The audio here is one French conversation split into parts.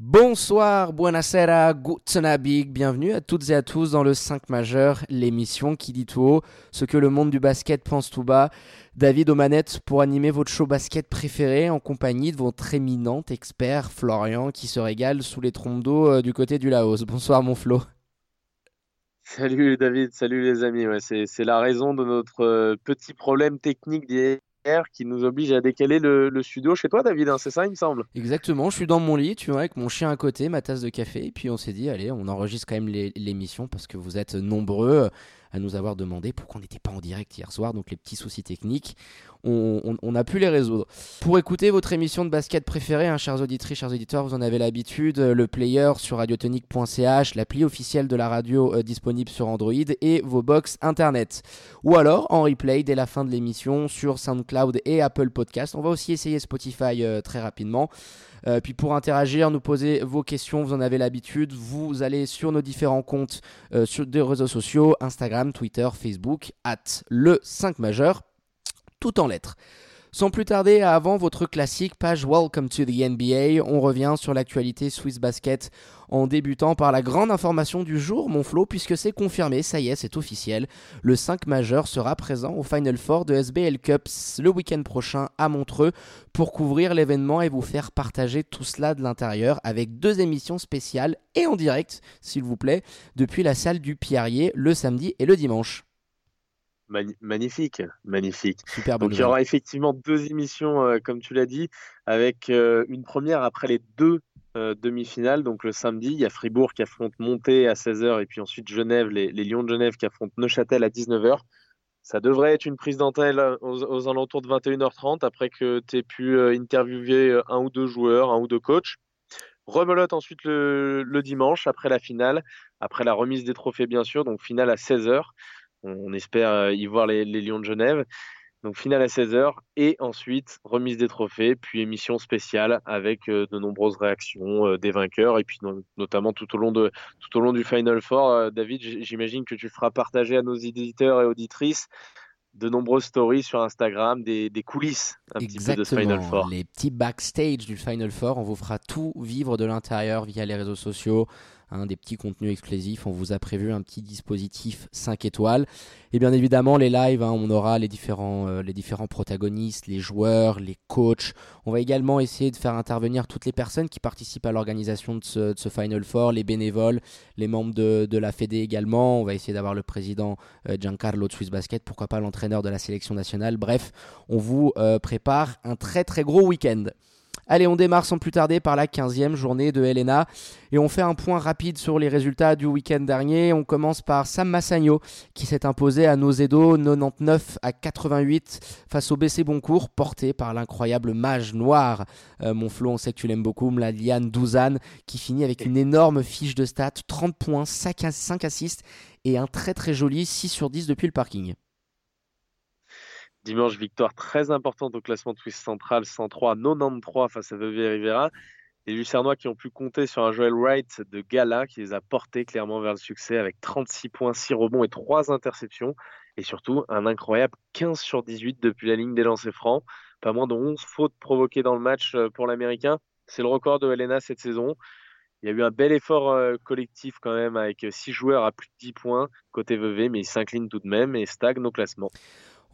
Bonsoir, buonasera, guten Abend, bienvenue à toutes et à tous dans le 5 majeur, l'émission qui dit tout haut ce que le monde du basket pense tout bas. David aux manettes pour animer votre show basket préféré en compagnie de votre éminent expert Florian qui se régale sous les trompes d'eau euh, du côté du Laos. Bonsoir mon Flo. Salut David, salut les amis. C'est la raison de notre euh, petit problème technique d'hier qui nous oblige à décaler le, studio chez toi, David. Hein, c'est ça, il me semble. Exactement. Je suis dans mon lit, tu vois, avec mon chien à côté, ma tasse de café. Et puis on s'est dit, allez, on enregistre quand même l'émission parce que vous êtes nombreux à nous avoir demandé pourquoi on n'était pas en direct hier soir. Donc les petits soucis techniques, on, a pu les résoudre. Pour écouter votre émission de basket préférée, hein, chers auditrices, chers auditeurs, vous en avez l'habitude, le player sur radiotonique.ch, l'appli officielle de la radio euh, disponible sur Android et vos box internet. Ou alors en replay dès la fin de l'émission sur SoundCloud et Apple Podcast. On va aussi essayer Spotify euh, très rapidement. Euh, puis pour interagir, nous poser vos questions, vous en avez l'habitude. Vous allez sur nos différents comptes sur des réseaux sociaux, Instagram, Twitter, Facebook, at le 5 majeur tout en lettres. Sans plus tarder, avant votre classique page Welcome to the NBA, on revient sur l'actualité Swiss Basket en débutant par la grande information du jour, mon Flo, puisque c'est confirmé, ça y est, c'est officiel. Le 5 majeur sera présent au Final Four de SBL Cups le week-end prochain à Montreux pour couvrir l'événement et vous faire partager tout cela de l'intérieur avec deux émissions spéciales et en direct, s'il vous plaît, depuis la salle du Pierrier le samedi et le dimanche magnifique, magnifique. Donc il y aura effectivement deux émissions, euh, comme tu l'as dit, avec euh, une première après les deux euh, demi-finales. Donc le samedi, il y a Fribourg qui affronte Monté à 16h et puis ensuite Genève, les, Lions de Genève qui affrontent Neuchâtel à 19h. Ça devrait être une prise d'antenne aux, alentours de 21h30 après que tu aies pu interviewer un ou deux joueurs, un ou deux coachs. Rebelote ensuite le, le dimanche après la finale, après la remise des trophées bien sûr, donc finale à 16h. On, espère euh, y voir les, Lions de Genève. Donc finale à 16h et ensuite remise des trophées, puis émission spéciale avec euh, de nombreuses réactions euh, des vainqueurs et puis notamment tout au long de tout au long du Final Four. David, j'imagine que tu feras partager à nos éditeurs et auditrices de nombreuses stories sur Instagram, des, coulisses un petit peu de ce Final Four. Les petits backstage du Final Four, on vous fera tout vivre de l'intérieur via les réseaux sociaux, Hein, des petits contenus exclusifs. On vous a prévu un petit dispositif 5 étoiles. Et bien évidemment, les lives, hein, on aura les différents, euh, les différents protagonistes, les joueurs, les coachs. On va également essayer de faire intervenir toutes les personnes qui participent à l'organisation de ce, Final Four, les bénévoles, les membres de, la Fédé également. On va essayer d'avoir le président euh, Giancarlo de Swiss Basket, pourquoi pas l'entraîneur de la sélection nationale. Bref, on vous euh, prépare un très très gros week-end. Allez, on démarre sans plus tarder par la 15e journée de Helena et on fait un point rapide sur les résultats du week-end dernier. On commence par Sam Massagno qui s'est imposé à Nozedo 99 à 88 face au BC Boncourt porté par l'incroyable mage noir. Euh, mon on sait que tu l'aimes beaucoup, Mladiane Douzan qui finit avec une énorme fiche de stats, 30 points, 5, 5 assists et un très très joli 6 sur 10 depuis le parking. Dimanche, victoire très importante au classement Twist central, 103-93 face à Vevey Rivera. Les Lucernois qui ont pu compter sur un Joel Wright de gala qui les a portés clairement vers le succès avec 36 points, 6 rebonds et 3 interceptions. Et surtout, un incroyable 15 sur 18 depuis la ligne des lancers francs. Pas moins de 11 fautes provoquées dans le match euh, pour l'Américain. C'est le record de Helena cette saison. Il y a eu un bel effort euh, collectif quand même avec 6 joueurs à plus de 10 points côté Vevey, mais ils s'inclinent tout de même et stagnent au classement.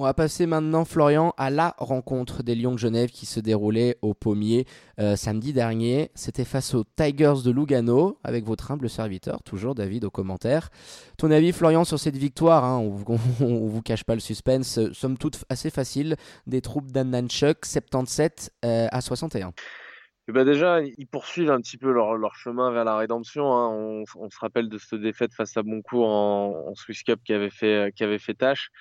On va passer maintenant, Florian, à la rencontre des Lions de Genève qui se déroulait au Pommier euh, samedi dernier. C'était face aux Tigers de Lugano, avec votre humble serviteur, toujours David, aux commentaires. Ton avis, Florian, sur cette victoire hein, On ne vous cache pas le suspense, somme toute assez facile, des troupes d'Annanchuk, 77 euh, à 61. Eh ben déjà, ils poursuivent un petit peu leur, chemin vers la rédemption. Hein. On, se rappelle de cette défaite face à Boncourt en, en Swiss Cup qui avait fait, qui avait fait tâche.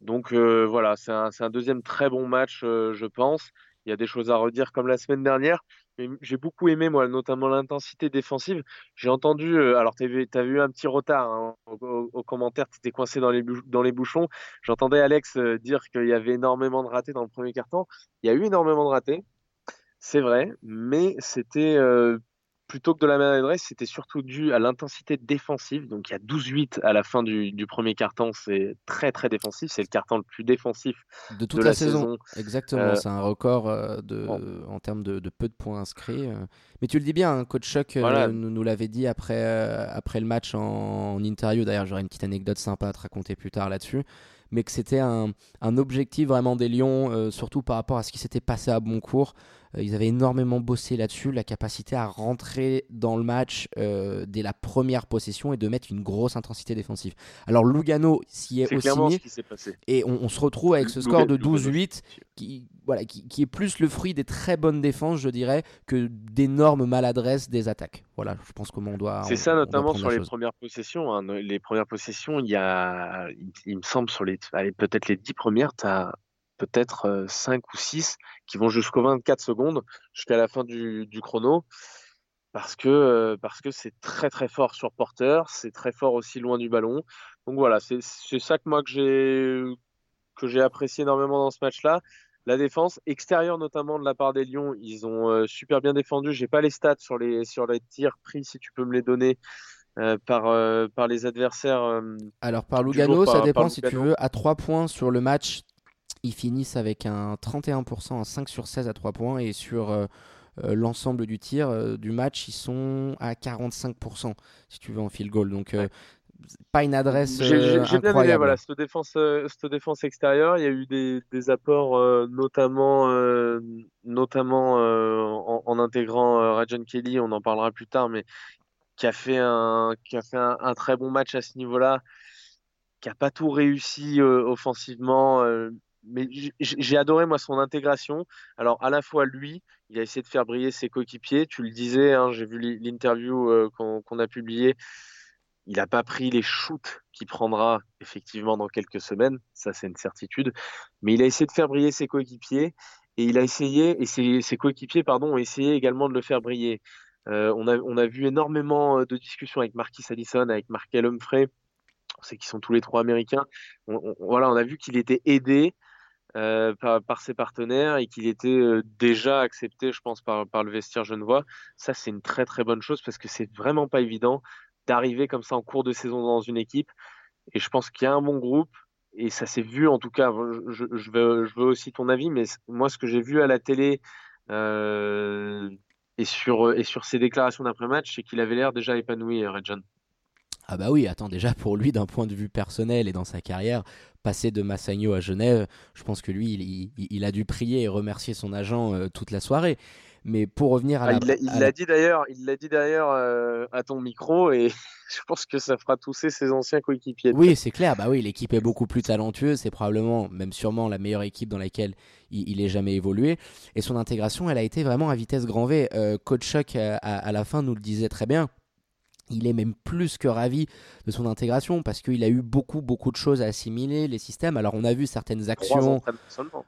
Donc euh, voilà, c'est un, deuxième très bon match, euh, je pense. Il y a des choses à redire comme la semaine dernière. J'ai beaucoup aimé, moi, notamment l'intensité défensive. J'ai entendu, euh, alors tu as, vu un petit retard hein, au, commentaire, tu étais coincé dans les, dans les bouchons. J'entendais Alex dire qu'il y avait énormément de ratés dans le premier quart-temps. Il y a eu énormément de ratés, c'est vrai, mais c'était plutôt que de la maladresse, c'était surtout dû à l'intensité défensive. Donc il y a 12-8 à la fin du, premier carton, c'est très très défensif. C'est le carton le plus défensif de toute la, saison. Exactement, euh, c'est un record euh, en termes de, peu de points inscrits. Euh. Mais tu le dis bien, hein, coach Chuck nous, nous l'avait dit après, après le match en, en interview. D'ailleurs, j'aurai une petite anecdote sympa à te raconter plus tard là-dessus mais que c'était un, un, objectif vraiment des Lions, surtout par rapport à ce qui s'était passé à Boncourt. Euh, ils avaient énormément bossé là-dessus, la capacité à rentrer dans le match euh, dès la première possession et de mettre une grosse intensité défensive. Alors Lugano s'y est, aussi mis, et on, se retrouve avec ce score de 12-8 qui, voilà, qui, est plus le fruit des très bonnes défenses, je dirais, que d'énormes maladresses des attaques. Voilà, je pense comment on doit. C'est ça, notamment sur les premières possessions. Hein. Les premières possessions, il y a, il, me semble, sur les, peut-être les 10 premières, tu as peut-être 5 ou 6 qui vont jusqu'aux 24 secondes, jusqu'à la fin du, chrono, parce que parce que c'est très très fort sur porteur, c'est très fort aussi loin du ballon. Donc voilà, c'est ça que moi que j'ai que j'ai apprécié énormément dans ce match-là. La défense extérieure notamment de la part des Lions, ils ont super bien défendu. J'ai pas les stats sur les sur les tirs pris, si tu peux me les donner. par, par les adversaires. Alors par Lugano, ça dépend si tu veux. À 3 points sur le match, ils finissent avec un 31%, un 5 sur 16 à 3 points. Et sur euh, euh, l'ensemble du tir euh, du match, ils sont à 45%, si tu veux, en field goal. Donc, pas une adresse J'ai bien aimé voilà, cette, défense, cette défense extérieure. Il y a eu des, des apports, notamment, notamment en, en, intégrant Rajan Kelly, on en parlera plus tard, mais qui a fait un, qui a fait un, un très bon match à ce niveau-là, qui n'a pas tout réussi offensivement mais j'ai adoré moi son intégration. Alors à la fois lui, il a essayé de faire briller ses coéquipiers. Tu le disais, hein, j'ai vu l'interview euh, qu'on a publié. Il n'a pas pris les shoots qu'il prendra effectivement dans quelques semaines, ça c'est une certitude. Mais il a essayé de faire briller ses coéquipiers et il a essayé et ses, coéquipiers pardon ont essayé également de le faire briller. Euh, on, a, on a vu énormément de discussions avec Marquis Allison, avec Markel Humphrey. On sait qu'ils sont tous les trois américains. voilà, on a vu qu'il était aidé euh, par, ses partenaires et qu'il était euh, déjà accepté, je pense, par, le vestiaire genevois. Ça, c'est une très très bonne chose parce que c'est vraiment pas évident d'arriver comme ça en cours de saison dans une équipe. Et je pense qu'il y a un bon groupe et ça s'est vu en tout cas. Je, veux, aussi ton avis, mais moi, ce que j'ai vu à la télé euh, et, sur, et sur ses déclarations d'après-match, c'est qu'il avait l'air déjà épanoui, Redjon. Ah bah oui, attends, déjà pour lui, d'un point de vue personnel et dans sa carrière, passer de Massagno à Genève, je pense que lui, il, a dû prier et remercier son agent euh, toute la soirée. Mais pour revenir à ah, la, il l'a dit d'ailleurs, il l'a dit d'ailleurs euh, à ton micro et je pense que ça fera tousser ses anciens coéquipiers. Oui, c'est clair. Bah oui, l'équipe est beaucoup plus talentueuse. C'est probablement, même sûrement, la meilleure équipe dans laquelle il, ait jamais évolué. Et son intégration, elle a été vraiment à vitesse grand V. Euh, Coach Chuck à, la fin nous le disait très bien il est même plus que ravi de son intégration parce qu'il a eu beaucoup beaucoup de choses à assimiler les systèmes. Alors on a vu certaines actions,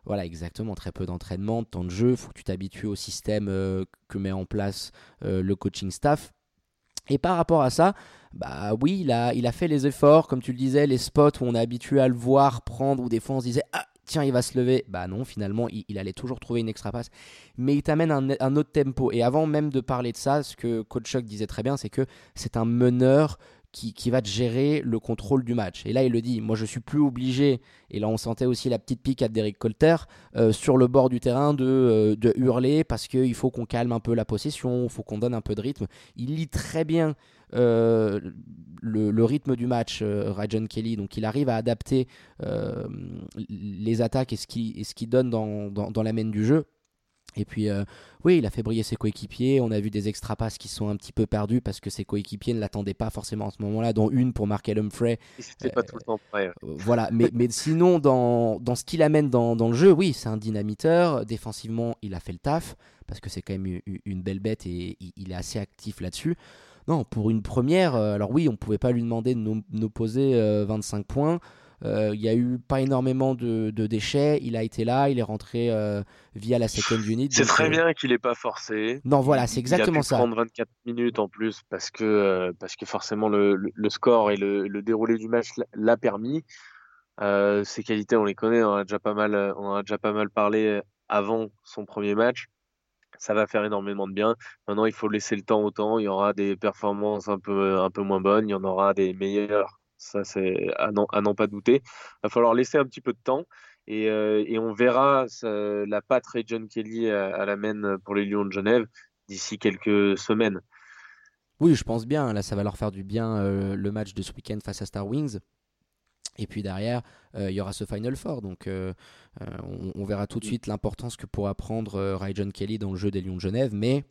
voilà exactement très peu d'entraînement, de temps de jeu. Faut que tu t'habitues au système euh, que met en place euh, le coaching staff. Et par rapport à ça, bah oui, il a, il a fait les efforts, comme tu le disais, les spots où on est habitué à le voir prendre, ou des fois on se disait ah tiens, il va se lever. Bah non, finalement, il, allait toujours trouver une extra passe. Mais il t'amène un, autre tempo. Et avant même de parler de ça, ce que Coach Chuck disait très bien, c'est que c'est un meneur qui, va te gérer le contrôle du match. Et là, il le dit, moi je suis plus obligé, et là on sentait aussi la petite pique à Derek Colter, euh, sur le bord du terrain de, euh, de hurler parce qu'il faut qu'on calme un peu la possession, il faut qu'on donne un peu de rythme. Il lit très bien euh, le, rythme du match, euh, Rajon Kelly. Donc il arrive à adapter euh, les attaques et ce qu'il qui donne dans, dans, la main du jeu. Et puis, oui, il a fait briller ses coéquipiers. On a vu des extra passes qui sont un petit peu perdus parce que ses coéquipiers ne l'attendaient pas forcément en ce moment-là, dont une pour Markel Humphrey. C'était pas tout le temps prêt. voilà, mais, mais sinon, dans, dans ce qu'il amène dans, dans, le jeu, oui, c'est un dynamiteur. Défensivement, il a fait le taf parce que c'est quand même une belle bête et il est assez actif là-dessus. Non, pour une première, euh, alors oui, on ne pouvait pas lui demander de nous, poser 25 euh, points. Euh, il n'y a eu pas énormément de, déchets. Il a été là, il est rentré via la second unit. C'est très bien qu'il n'ait pas forcé. Non, voilà, c'est exactement il a pu ça. prendre 24 minutes en plus parce que, parce que forcément le, score et le, déroulé du match l'a permis. ses qualités, on les connaît, on a déjà pas mal, on a déjà pas mal parlé avant son premier match ça va faire énormément de bien. Maintenant, il faut laisser le temps au temps. Il y aura des performances un peu, un peu moins bonnes, il y en aura des meilleures. Ça, c'est à n'en pas douter. Il va falloir laisser un petit peu de temps. Et, euh, on verra la patte Ray John Kelly à, la main pour les Lions de Genève d'ici quelques semaines. Oui, je pense bien. Là, ça va leur faire du bien euh, le match de ce week-end face à Star Wings. Et puis derrière, euh, il y aura ce Final Four. Donc euh, on, verra tout de suite l'importance que pourra prendre Ray John Kelly dans le jeu des Lions de Genève. Mais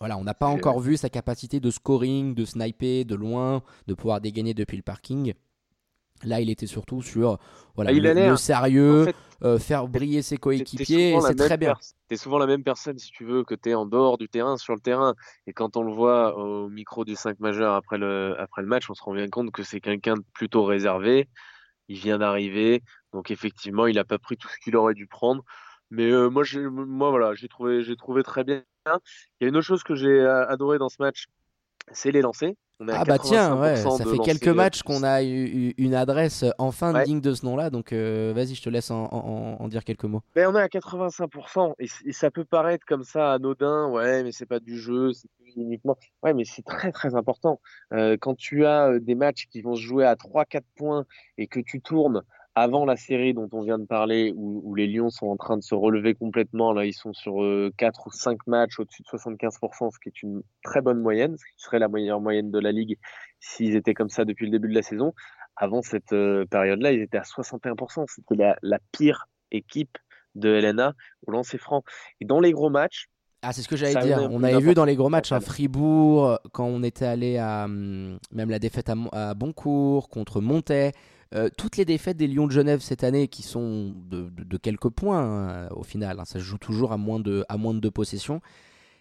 voilà, on n'a pas encore vu sa capacité de scoring, de sniper de loin, de pouvoir dégainer depuis le parking. Là, il était surtout sur voilà, ah, le, sérieux, euh, faire briller ses coéquipiers, c'est très bien. Tu es souvent la même personne, si tu veux, que tu es en dehors du terrain, sur le terrain. Et quand on le voit au micro du 5 majeur après le, après le match, on se rend bien compte que c'est quelqu'un de plutôt réservé. Il vient d'arriver, donc effectivement, il n'a pas pris tout ce qu'il aurait dû prendre. Mais euh, moi, moi, voilà, j'ai trouvé, trouvé très bien. Il y a une autre chose que j'ai euh, adoré dans ce match, c'est les lancers ah bah tiens, ouais, ça fait quelques matchs qu'on a eu une adresse enfin digne de ce nom-là, donc euh, vas-y, je te laisse en, dire quelques mots. Ben, on est à 85%, et, ça peut paraître comme ça anodin, ouais, mais c'est pas du jeu, c'est uniquement. Ouais, mais c'est très très important. Euh, quand tu as euh, des matchs qui vont se jouer à 3-4 points et que tu tournes avant la série dont on vient de parler, où, les Lions sont en train de se relever complètement, là ils sont sur 4 euh, ou 5 matchs au-dessus de 75%, ce qui est une très bonne moyenne, ce qui serait la meilleure moyenne de la ligue s'ils étaient comme ça depuis le début de la saison. Avant cette euh, période-là, ils étaient à 61%, c'était la, pire équipe de LNA au lancer franc. Et dans les gros matchs, ah, c'est ce que j'allais dire. On avait vu dans les gros matchs, à hein, Fribourg, quand on était allé à hum, même la défaite à, à Boncourt contre Montais, euh, toutes les défaites des Lions de Genève cette année, qui sont de, quelques points hein, au final, hein, ça se joue toujours à moins de, deux possessions,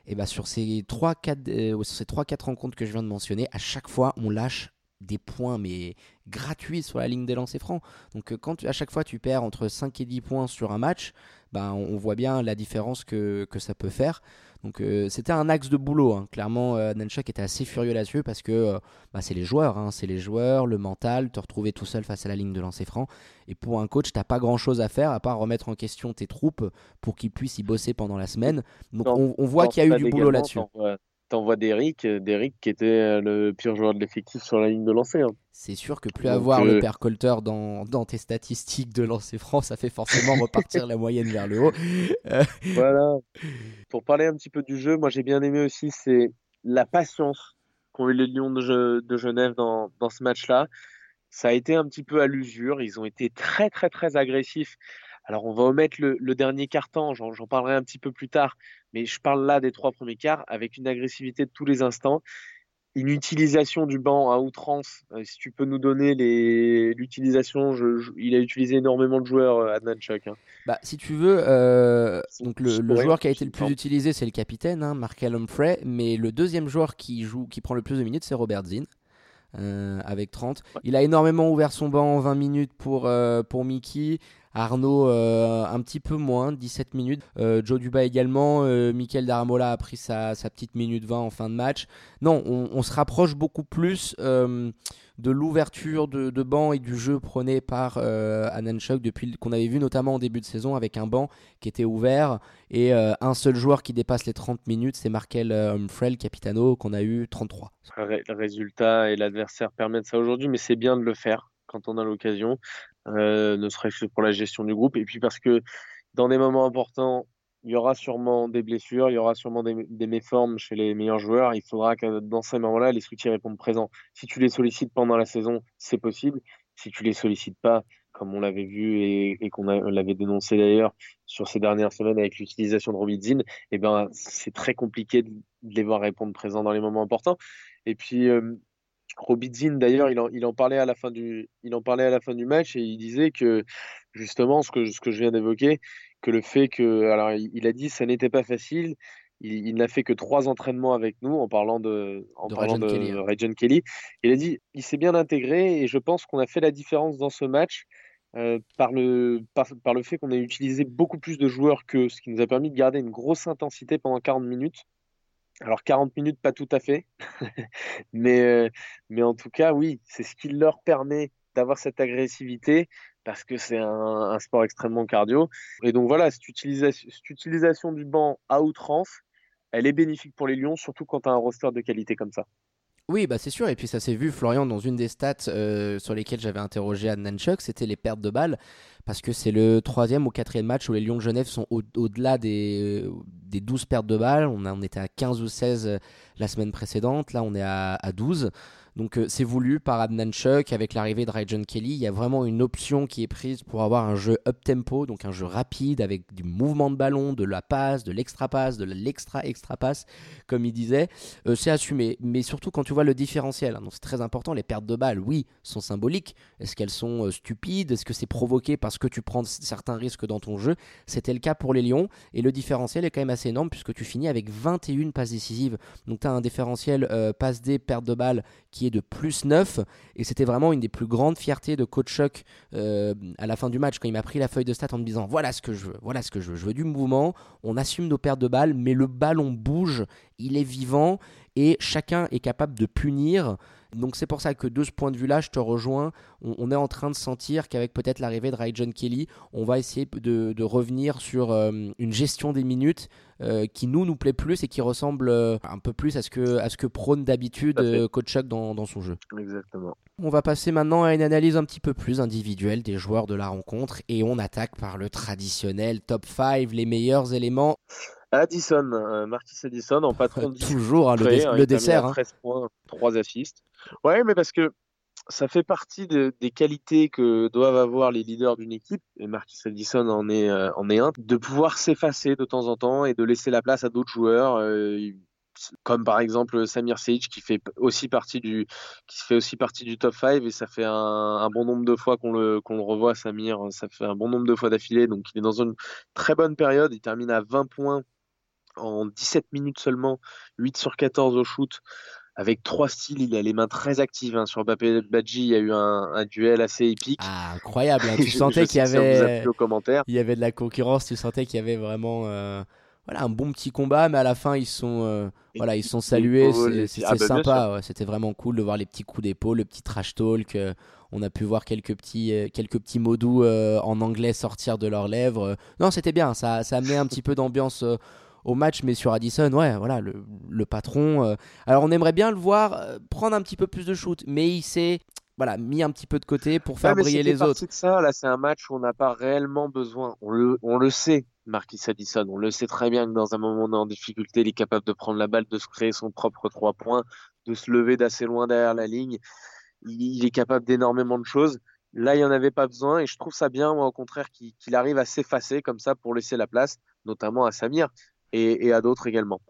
et bah sur ces 3-4 euh, rencontres que je viens de mentionner, à chaque fois on lâche des points mais gratuits sur la ligne des lancers francs. Donc euh, quand à chaque fois tu perds entre 5 et 10 points sur un match, bah, on, voit bien la différence que, que ça peut faire. Donc euh, c'était un axe de boulot. Hein. Clairement, euh, était assez furieux là-dessus parce que euh, bah, c'est les joueurs, hein. c'est les joueurs, le mental, te retrouver tout seul face à la ligne de lancer franc. Et pour un coach, t'as pas grand-chose à faire à part remettre en question tes troupes pour qu'ils puissent y bosser pendant la semaine. Donc on, voit qu'il y a eu du boulot là-dessus t'envoies Derrick, euh, Derrick qui était euh, le pire joueur de l'effectif sur la ligne de lancer. Hein. C'est sûr que plus avoir le euh, père Colter dans, dans, tes statistiques de lancer franc, ça fait forcément repartir la moyenne vers le haut. Voilà. Pour parler un petit peu du jeu, moi j'ai bien aimé aussi, c'est la patience qu'ont eu les Lions de, de Genève dans, dans ce match-là. Ça a été un petit peu à l'usure. Ils ont été très très très agressifs alors, on va omettre le, dernier quart-temps, j'en parlerai un petit peu plus tard, mais je parle là des trois premiers quarts avec une agressivité de tous les instants, une utilisation du banc à outrance. Euh, si tu peux nous donner l'utilisation, il a utilisé énormément de joueurs, euh, Adnan Chuck. Hein. Bah, si tu veux, euh, donc le, joueur qui a été le plus utilisé, c'est le capitaine, hein, Markel Humphrey, mais le deuxième joueur qui, joue, qui prend le plus de minutes, c'est Robert Zinn. avec 30. Il a énormément ouvert son banc en 20 minutes pour, pour Mickey. Arnaud euh, un petit peu moins, 17 minutes. Euh, Joe Duba également. Euh, Michael Daramola a pris sa, petite minute 20 en fin de match. Non, on, se rapproche beaucoup plus de l'ouverture de, banc et du jeu prôné par Ananchuk depuis qu'on avait vu notamment en début de saison avec un banc qui était ouvert et un seul joueur qui dépasse les 30 minutes, c'est Markel Humphrey, capitano, qu'on a eu 33. Le résultat et l'adversaire permettent ça aujourd'hui, mais c'est bien de le faire quand on a l'occasion. Euh, ne serait-ce que pour la gestion du groupe. Et puis parce que dans des moments importants, il y aura sûrement des blessures, il y aura sûrement des, méformes chez les meilleurs joueurs. Il faudra que dans ces moments-là, les soutiens répondent présents. Si tu les sollicites pendant la saison, c'est possible. Si tu les sollicites pas, comme on l'avait vu et, qu'on l'avait dénoncé d'ailleurs sur ces dernières semaines avec l'utilisation de Robidzin, eh ben, c'est très compliqué de, les voir répondre présents dans les moments importants. Et puis, euh, Robidzin, d'ailleurs, il en, il en, parlait à la fin du, il en parlait à la fin du match et il disait que justement ce que, ce que je viens d'évoquer, que le fait que, alors il, a dit, ça n'était pas facile. Il, n'a fait que trois entraînements avec nous en parlant de, en parlant de Kelly, Kelly. Il a dit, il s'est bien intégré et je pense qu'on a fait la différence dans ce match. Euh, par, le, par, par, le fait qu'on a utilisé beaucoup plus de joueurs que ce qui nous a permis de garder une grosse intensité pendant 40 minutes. Alors 40 minutes, pas tout à fait, mais, euh, mais en tout cas, oui, c'est ce qui leur permet d'avoir cette agressivité parce que c'est un, sport extrêmement cardio. Et donc voilà, cette utilisation du banc à outrance, elle est bénéfique pour les Lions, surtout quand tu as un roster de qualité comme ça. Oui, bah c'est sûr. Et puis ça s'est vu, Florian, dans une des stats euh, sur lesquelles j'avais interrogé Anne Nanchuk, c'était les pertes de balles. Parce que c'est le troisième ou quatrième match où les Lions de Genève sont au-delà des, des 12 pertes de balles. On était à 15 ou 16 euh, la semaine précédente. Là, on est à, à 12. Donc euh, c'est voulu par Adnan Chuck avec l'arrivée de Ryan Kelly. Il y a vraiment une option qui est prise pour avoir un jeu up tempo, donc un jeu rapide avec du mouvement de ballon, de la passe, de l'extra passe, de l'extra extra passe, comme il disait. Euh, c'est assumé, mais surtout quand tu vois le différentiel. Hein. c'est très important. Les pertes de balles, oui, sont symboliques. Est-ce qu'elles sont euh, stupides? Est-ce que c'est provoqué parce que tu prends certains risques dans ton jeu? C'était le cas pour les Lions et le différentiel est quand même assez énorme puisque tu finis avec 21 passes décisives. Donc tu as un différentiel passe des pertes de balles qui est de plus 9. Et c'était vraiment une des plus grandes fiertés de Coach Chuck euh, à la fin du match, quand il m'a pris la feuille de stats en me disant voilà ce que je veux, voilà ce que je veux. Je veux du mouvement, on assume nos pertes de balles, mais le ballon bouge, il est vivant et chacun est capable de punir. Donc c'est pour ça que de ce point de vue-là, je te rejoins. On, est en train de sentir qu'avec peut-être l'arrivée de John Kelly, on va essayer de, revenir sur euh, une gestion des minutes euh, qui nous nous plaît plus et qui ressemble euh, un peu plus à ce que, à ce que prône d'habitude Coach Chuck dans, dans, son jeu. Exactement. On va passer maintenant à une analyse un petit peu plus individuelle des joueurs de la rencontre et on attaque par le traditionnel top 5, les meilleurs éléments. Addison, Marquis Addison en patron Toujours hein, le, dessert. 13 hein. points, 3 assists. Ouais, mais parce que ça fait partie des qualités que doivent avoir les leaders d'une équipe, et Marquis Addison en est, euh, en est un, de pouvoir s'effacer de temps en temps et de laisser la place à d'autres joueurs. Euh, comme par exemple Samir Sage qui fait aussi partie du qui fait aussi partie du top 5 et ça fait un, bon nombre de fois qu'on le qu'on le revoit Samir ça fait un bon nombre de fois d'affilée donc il est dans une très bonne période il termine à 20 points en 17 minutes seulement 8 sur 14 au shoot avec trois styles, il a les mains très actives. Hein. Sur Mbappé Badji, il y a eu un, duel assez épique. Ah, incroyable. Hein. Tu sentais qu'il y avait, il y avait de la concurrence. Tu sentais qu'il y avait vraiment, euh, voilà, un bon petit combat, mais à la fin ils sont, euh, voilà, ils sont salués. C'était ah, bah, sympa. C'était vraiment cool de voir les petits coups d'épaule, le petit trash talk. Euh, on a pu voir quelques petits, quelques petits mots doux en anglais sortir de leurs lèvres. non, c'était bien. Ça, ça amenait un petit peu d'ambiance au match, mais sur Addison, ouais, voilà, le, patron. Euh, alors on aimerait bien le voir euh, prendre un petit peu plus de shoot, mais il s'est voilà, mis un petit peu de côté pour faire briller les autres. De ça, là, c'est un match où on n'a pas réellement besoin. On le, on le sait, Marquis Addison. On le sait très bien que dans un moment en difficulté, il est capable de prendre la balle, de se créer son propre trois points, de se lever d'assez loin derrière la ligne. Il, est capable d'énormément de choses. Là, il n'y en avait pas besoin et je trouve ça bien, moi, au contraire, qu'il arrive à s'effacer comme ça pour laisser la place, notamment à Samir et, à d'autres également.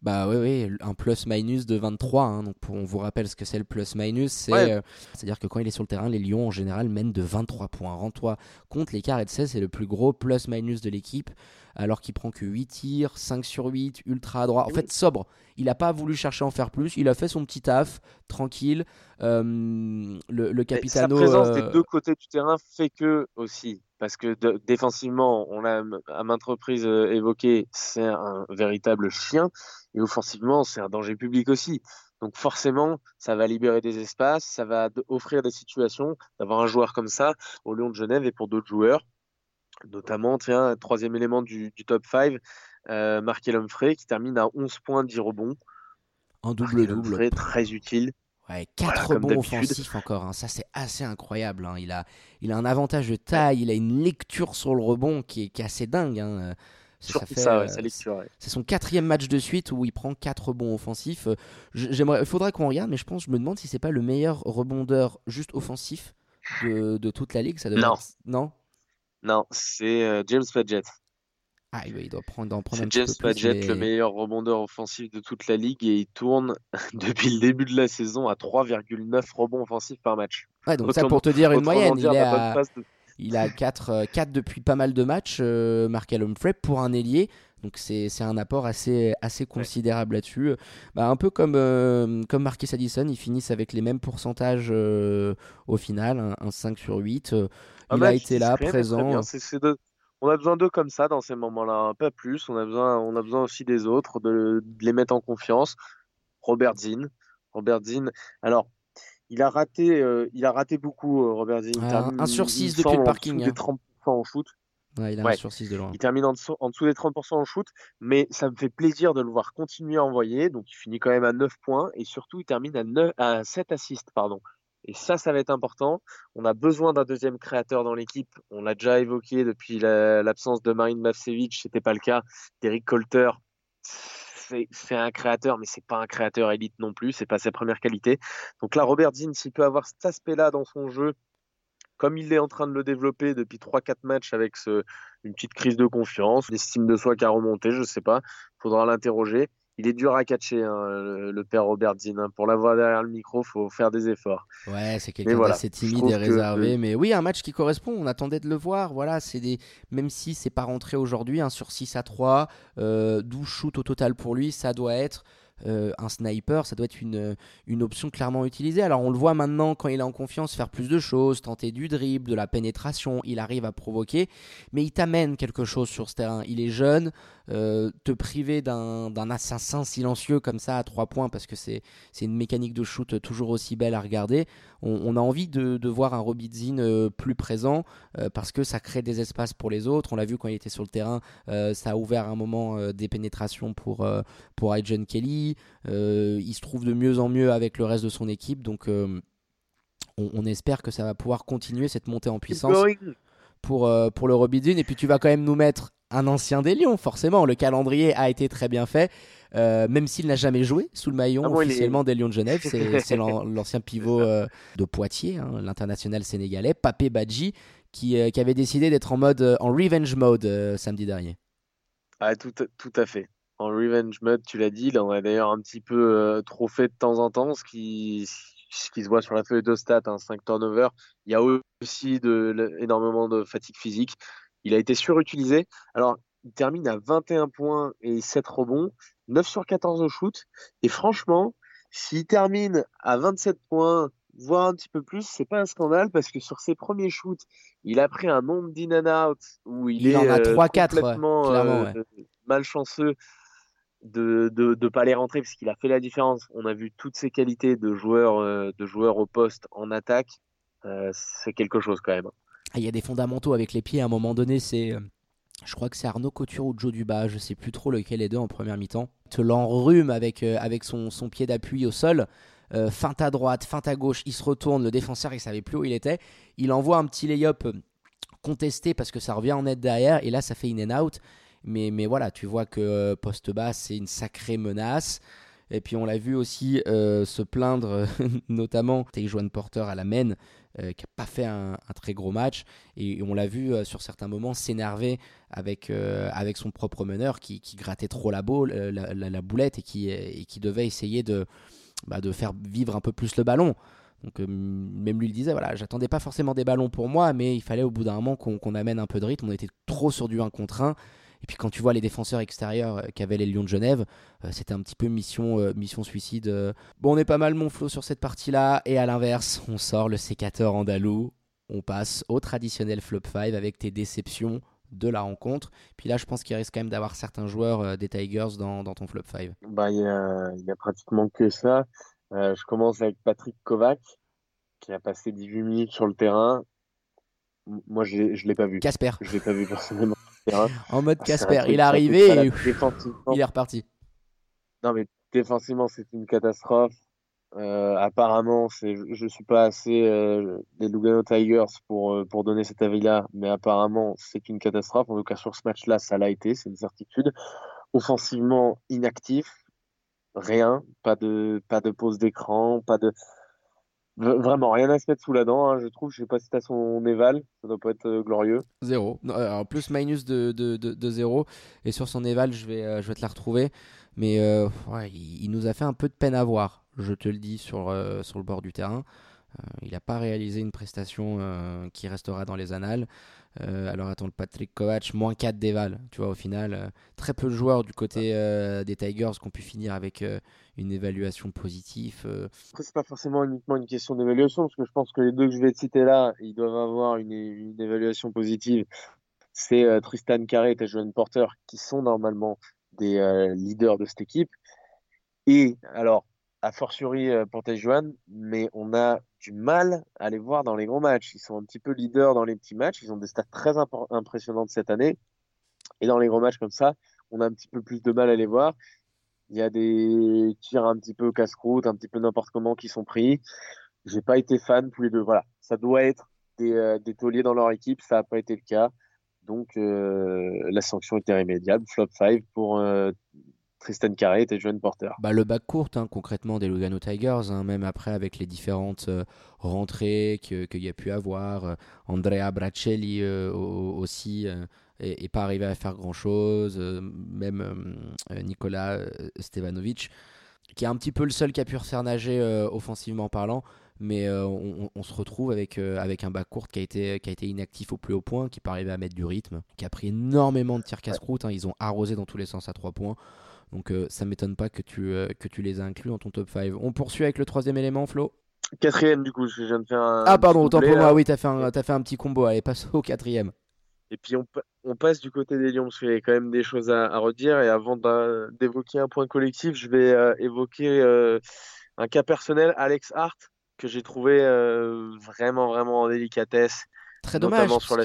Bah oui, oui, un plus-minus de 23. Hein, donc on vous rappelle ce que c'est le plus-minus. C'est, à dire que quand il est sur le terrain, les Lions en général mènent de 23 points. Rends-toi compte, l'écart est de 16, c'est le plus gros plus-minus de l'équipe. Alors qu'il prend que 8 tirs, 5 sur 8, ultra droit. En fait, sobre. Il n'a pas voulu chercher à en faire plus. Il a fait son petit taf, tranquille. Euh, le, le Capitano. Sa présence des euh, deux côtés du terrain fait que aussi parce que défensivement, on l'a à maintes reprises euh, évoqué, c'est un véritable chien, et offensivement, c'est un danger public aussi. Donc forcément, ça va libérer des espaces, ça va offrir des situations d'avoir un joueur comme ça au Lyon de Genève et pour d'autres joueurs, notamment, tiens, troisième élément du, top 5, euh, Markel Humphrey qui termine à 11 points, 10 rebonds. En double-double. Très utile. Ouais, 4 rebonds offensifs encore, hein. ça c'est assez incroyable. Hein. Il, a, il a un avantage de taille, il a une lecture sur le rebond qui est, assez dingue. Hein. C'est son quatrième match de suite où il prend 4 rebonds offensifs. Il faudrait qu'on regarde, mais je pense, je me demande si c'est pas le meilleur rebondeur juste offensif de, de toute la ligue. Ça non. non? Non, c'est euh, James Fadjet. Ah, il doit prendre, en prendre C'est James Padgett, le meilleur rebondeur offensif de toute la ligue, et il tourne depuis le début de la saison à 3,9 rebonds offensifs par match. Ouais, donc ça pour te dire une moyenne. il, a 4, 4 euh, depuis pas mal de matchs, euh, Markel Humphrey, pour un ailier. Donc c'est un apport assez, assez considérable là-dessus. Bah, un peu comme, euh, comme Marquis Addison, ils finissent avec les mêmes pourcentages euh, au final, un, 5 sur 8. il a été là, présent. C'est on a besoin d'eux comme ça dans ces moments-là, pas plus. On a besoin, on a besoin aussi des autres, de, les mettre en confiance. Robert Zinn, Robert Zinn. Alors, il a raté, il a raté beaucoup, Robert Zinn. Ah, un sur 6 depuis le parking. Hein. 30% en shoot. il a un sur 6 de loin. Il termine en dessous, en dessous, des 30% en shoot, mais ça me fait plaisir de le voir continuer à envoyer. Donc il finit quand même à 9 points et surtout il termine à, 9, à 7 assists. Pardon. Et ça, ça va être important. On a besoin d'un deuxième créateur dans l'équipe. On l'a déjà évoqué depuis l'absence de Marine Mavcevic, c'était pas le cas. Derek Colter, c'est un créateur, mais c'est pas un créateur élite non plus. C'est pas sa première qualité. Donc là, Robert Zinn, s'il peut avoir cet aspect-là dans son jeu, comme il est en train de le développer depuis 3-4 matchs avec une petite crise de confiance, l'estime de soi qui a remonté, je sais pas, faudra l'interroger il est dur à catcher, hein, le, père Robert Zinn. Hein. Pour l'avoir derrière le micro, faut faire des efforts. Ouais, c'est quelqu'un d'assez timide et réservé. Mais oui, un match qui correspond. On attendait de le voir. Voilà, c'est des... Même si c'est pas rentré aujourd'hui, hein, sur 6 à 3, euh, 12 shoots au total pour lui, ça doit être euh, un sniper, ça doit être une, une option clairement utilisée. Alors on le voit maintenant quand il est en confiance faire plus de choses, tenter du dribble, de la pénétration, il arrive à provoquer, mais il t'amène quelque chose sur ce terrain. Il est jeune, euh, te priver d'un assassin silencieux comme ça à 3 points parce que c'est une mécanique de shoot toujours aussi belle à regarder. On, a envie de, voir un Robidzin euh, plus présent euh, parce que ça crée des espaces pour les autres. On l'a vu quand il était sur le terrain, ça a ouvert un moment des pénétrations pour, pour Kelly. il se trouve de mieux en mieux avec le reste de son équipe. Donc on, espère que ça va pouvoir continuer cette montée en puissance pour, pour le Robidzin. Et puis tu vas quand même nous mettre un ancien des Lions, forcément. Le calendrier a été très bien fait, euh, même s'il n'a jamais joué sous le maillon ah officiellement des Lions de Genève. C'est l'ancien pivot euh, de Poitiers, hein, l'international sénégalais, Papé Badji, qui, euh, qui avait décidé d'être en mode en revenge mode samedi dernier. Ah, tout, tout à fait. En revenge mode, tu l'as dit, il en a d'ailleurs un petit peu trop fait de temps en temps, ce qui, ce qui se voit sur la feuille de stats, hein, 5 turnovers. Il y a aussi de, énormément de fatigue physique. Il a été surutilisé. Alors, il termine à 21 points et 7 rebonds, 9 sur 14 au shoot. Et franchement, s'il termine à 27 points, voire un petit peu plus, c'est pas un scandale parce que sur ses premiers shoots, il a pris un nombre d'in and out où il, est en a 3, euh, 4, complètement euh, malchanceux de ne pas les rentrer parce qu'il a fait la différence. On a vu toutes ses qualités de joueur, euh, de joueur au poste en attaque. c'est quelque chose quand même. Il y a des fondamentaux avec les pieds. À un moment donné, c'est. Euh, je crois que c'est Arnaud Couture ou Joe Duba, je sais plus trop lequel est deux en première mi-temps. Te l'enrhume avec, euh, avec son, son pied d'appui au sol. Euh, feinte à droite, feinte à gauche, il se retourne, le défenseur il savait plus où il était. Il envoie un petit lay-up contesté parce que ça revient en net derrière et là ça fait in and out. Mais, mais voilà, tu vois que poste bas c'est une sacrée menace. Et puis on l'a vu aussi se plaindre, notamment Tejuan Porter à la main, euh, qui n'a pas fait un, très gros match. Et, on l'a vu euh, sur certains moments s'énerver avec, euh, avec son propre meneur qui, grattait trop la, boule, la, boulette et qui, et qui devait essayer de, bah, de faire vivre un peu plus le ballon. Donc même lui il disait voilà j'attendais pas forcément des ballons pour moi mais il fallait au bout d'un moment qu'on amène un peu de rythme on était trop sur du 1 contre 1 et puis quand tu vois les défenseurs extérieurs euh, qu'avaient les Lions de Genève, euh, c'était un petit peu mission, euh, mission suicide. Bon, on est pas mal mon flot sur cette partie-là. Et à l'inverse, on sort le sécateur andalou. On passe au traditionnel flop 5 avec tes déceptions de la rencontre. Puis là, je pense qu'il risque quand même d'avoir certains joueurs des Tigers dans, ton flop 5. Bah, il n'y a, pratiquement que ça. je commence avec Patrick Kovac, qui a passé 18 minutes sur le terrain. Moi, je ne l'ai pas vu. Casper. Je l'ai pas vu personnellement. en mode Casper. Il est arrivé et il est reparti. Non, mais défensivement, c'est une catastrophe. Euh, apparemment, c'est, je suis pas assez euh, des Lugano Tigers pour, euh, pour donner cet avis-là, mais apparemment, c'est une catastrophe. En tout cas, sur ce match-là, ça l'a été, c'est une certitude. Offensivement, inactif, rien, pas de, pas de pause d'écran, pas de, Vraiment, rien à se mettre sous la dent, hein, je trouve. Je sais pas si t'as son éval, ça doit pas être euh, glorieux. Zéro. Euh, plus, minus de, de, de, zéro. Et sur son éval, je vais, euh, je vais te la retrouver. Mais ouais, il, nous a fait un peu de peine à voir, je te le dis, sur, sur le bord du terrain. il n'a pas réalisé une prestation qui restera dans les annales. Euh, alors attends, le Patrick Kovac, moins 4 d'éval. Tu vois, au final, euh, très peu de joueurs du côté euh, des Tigers qui ont pu finir avec une évaluation positive. Après, c'est pas forcément uniquement une question d'évaluation, parce que je pense que les deux que je vais citer là, ils doivent avoir une, évaluation positive. C'est Tristan Carré et Joan Porter, qui sont normalement des leaders de cette équipe. Et alors, a fortiori pour Tejuan, mais on a du mal à les voir dans les gros matchs. Ils sont un petit peu leaders dans les petits matchs. Ils ont des stats très impressionnantes cette année. Et dans les gros matchs comme ça, on a un petit peu plus de mal à les voir. Il y a des tirs un petit peu casse-croûte, un petit peu n'importe comment qui sont pris. J'ai pas été fan tous les deux. Voilà, ça doit être des, euh, tauliers dans leur équipe, ça n'a pas été le cas. Donc euh, la sanction était irrémédiable. Flop 5 pour euh, Tristan Carré et John Porter. Bah, le bac court, hein, concrètement, des Lugano Tigers, hein, même après avec les différentes rentrées qu'il y a pu avoir. Andrea Bracelli aussi et, pas arrivé à faire grand chose. Euh, même euh, euh, Nicolas Stevanovic, qui est un petit peu le seul qui a pu refaire nager offensivement parlant mais on, se retrouve avec, avec un bac court qui a, été, qui a été inactif au plus haut point, qui n'est pas arrivé à mettre du rythme, qui a pris énormément de tirs casse-croûte. Hein. ils ont arrosé dans tous les sens à 3 points. Donc ça m'étonne pas que tu, que tu les as inclus dans ton top 5. On poursuit avec le troisième élément, Flo? Quatrième, du coup, je viens de faire un. Ah, pardon, autant pour moi, oui, t'as fait, un, as fait un petit combo. Allez, passe au quatrième. Et puis on, on, passe du côté des Lions parce qu'il y a quand même des choses à, à redire. Et avant d'évoquer un point collectif, je vais euh, évoquer euh, un cas personnel, Alex Hart, que j'ai trouvé euh, vraiment, vraiment en délicatesse. Très dommage, sur.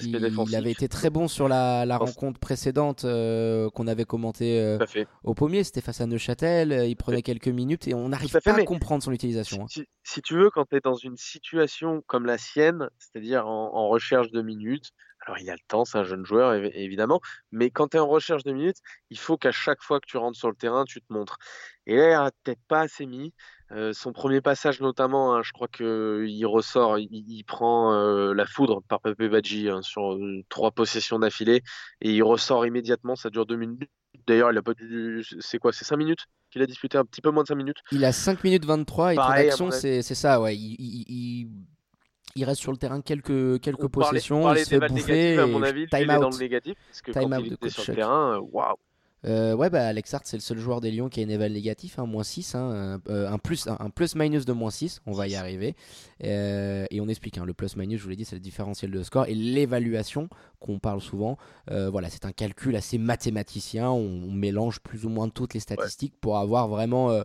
Il avait été très bon sur la, la rencontre précédente qu'on avait commentée au pommier. C'était face à Neuchâtel. Il prenait quelques minutes et on n'arrive pas à comprendre son utilisation. Si, hein. si, tu veux, quand tu es dans une situation comme la sienne, c'est-à-dire en, en, recherche de minutes, alors, il a le temps, c'est un jeune joueur, évidemment, mais quand tu es en recherche de minutes, il faut qu'à chaque fois que tu rentres sur le terrain, tu te montres. Et là, il n'a peut-être pas assez mis. Euh, son premier passage, notamment, hein, je crois qu'il ressort, il, prend euh, la foudre par Pepe Badji hein, sur euh, trois possessions d'affilée et il ressort immédiatement. Ça dure deux minutes. D'ailleurs, il a pas dû. C'est quoi C'est cinq minutes qu'il a disputé? Un petit peu moins de cinq minutes Il a 5 minutes 23 et Pareil, c'est ça, ouais. il il reste sur le terrain quelques, quelques possessions, il se fait bouffer. À mon avis, time out. dans le négatif, parce que time quand out il était sur le terrain, waouh. Euh, ouais, bah Alex Hart, c'est le seul joueur des Lions qui a une éval négatif, hein, moins 6, hein, euh, un, plus, un, plus minus de moins 6, on va y arriver. Euh, et on explique, hein, le plus minus, je vous l'ai dit, c'est le différentiel de score et l'évaluation qu'on parle souvent. voilà, c'est un calcul assez mathématicien, on, mélange plus ou moins toutes les statistiques pour avoir vraiment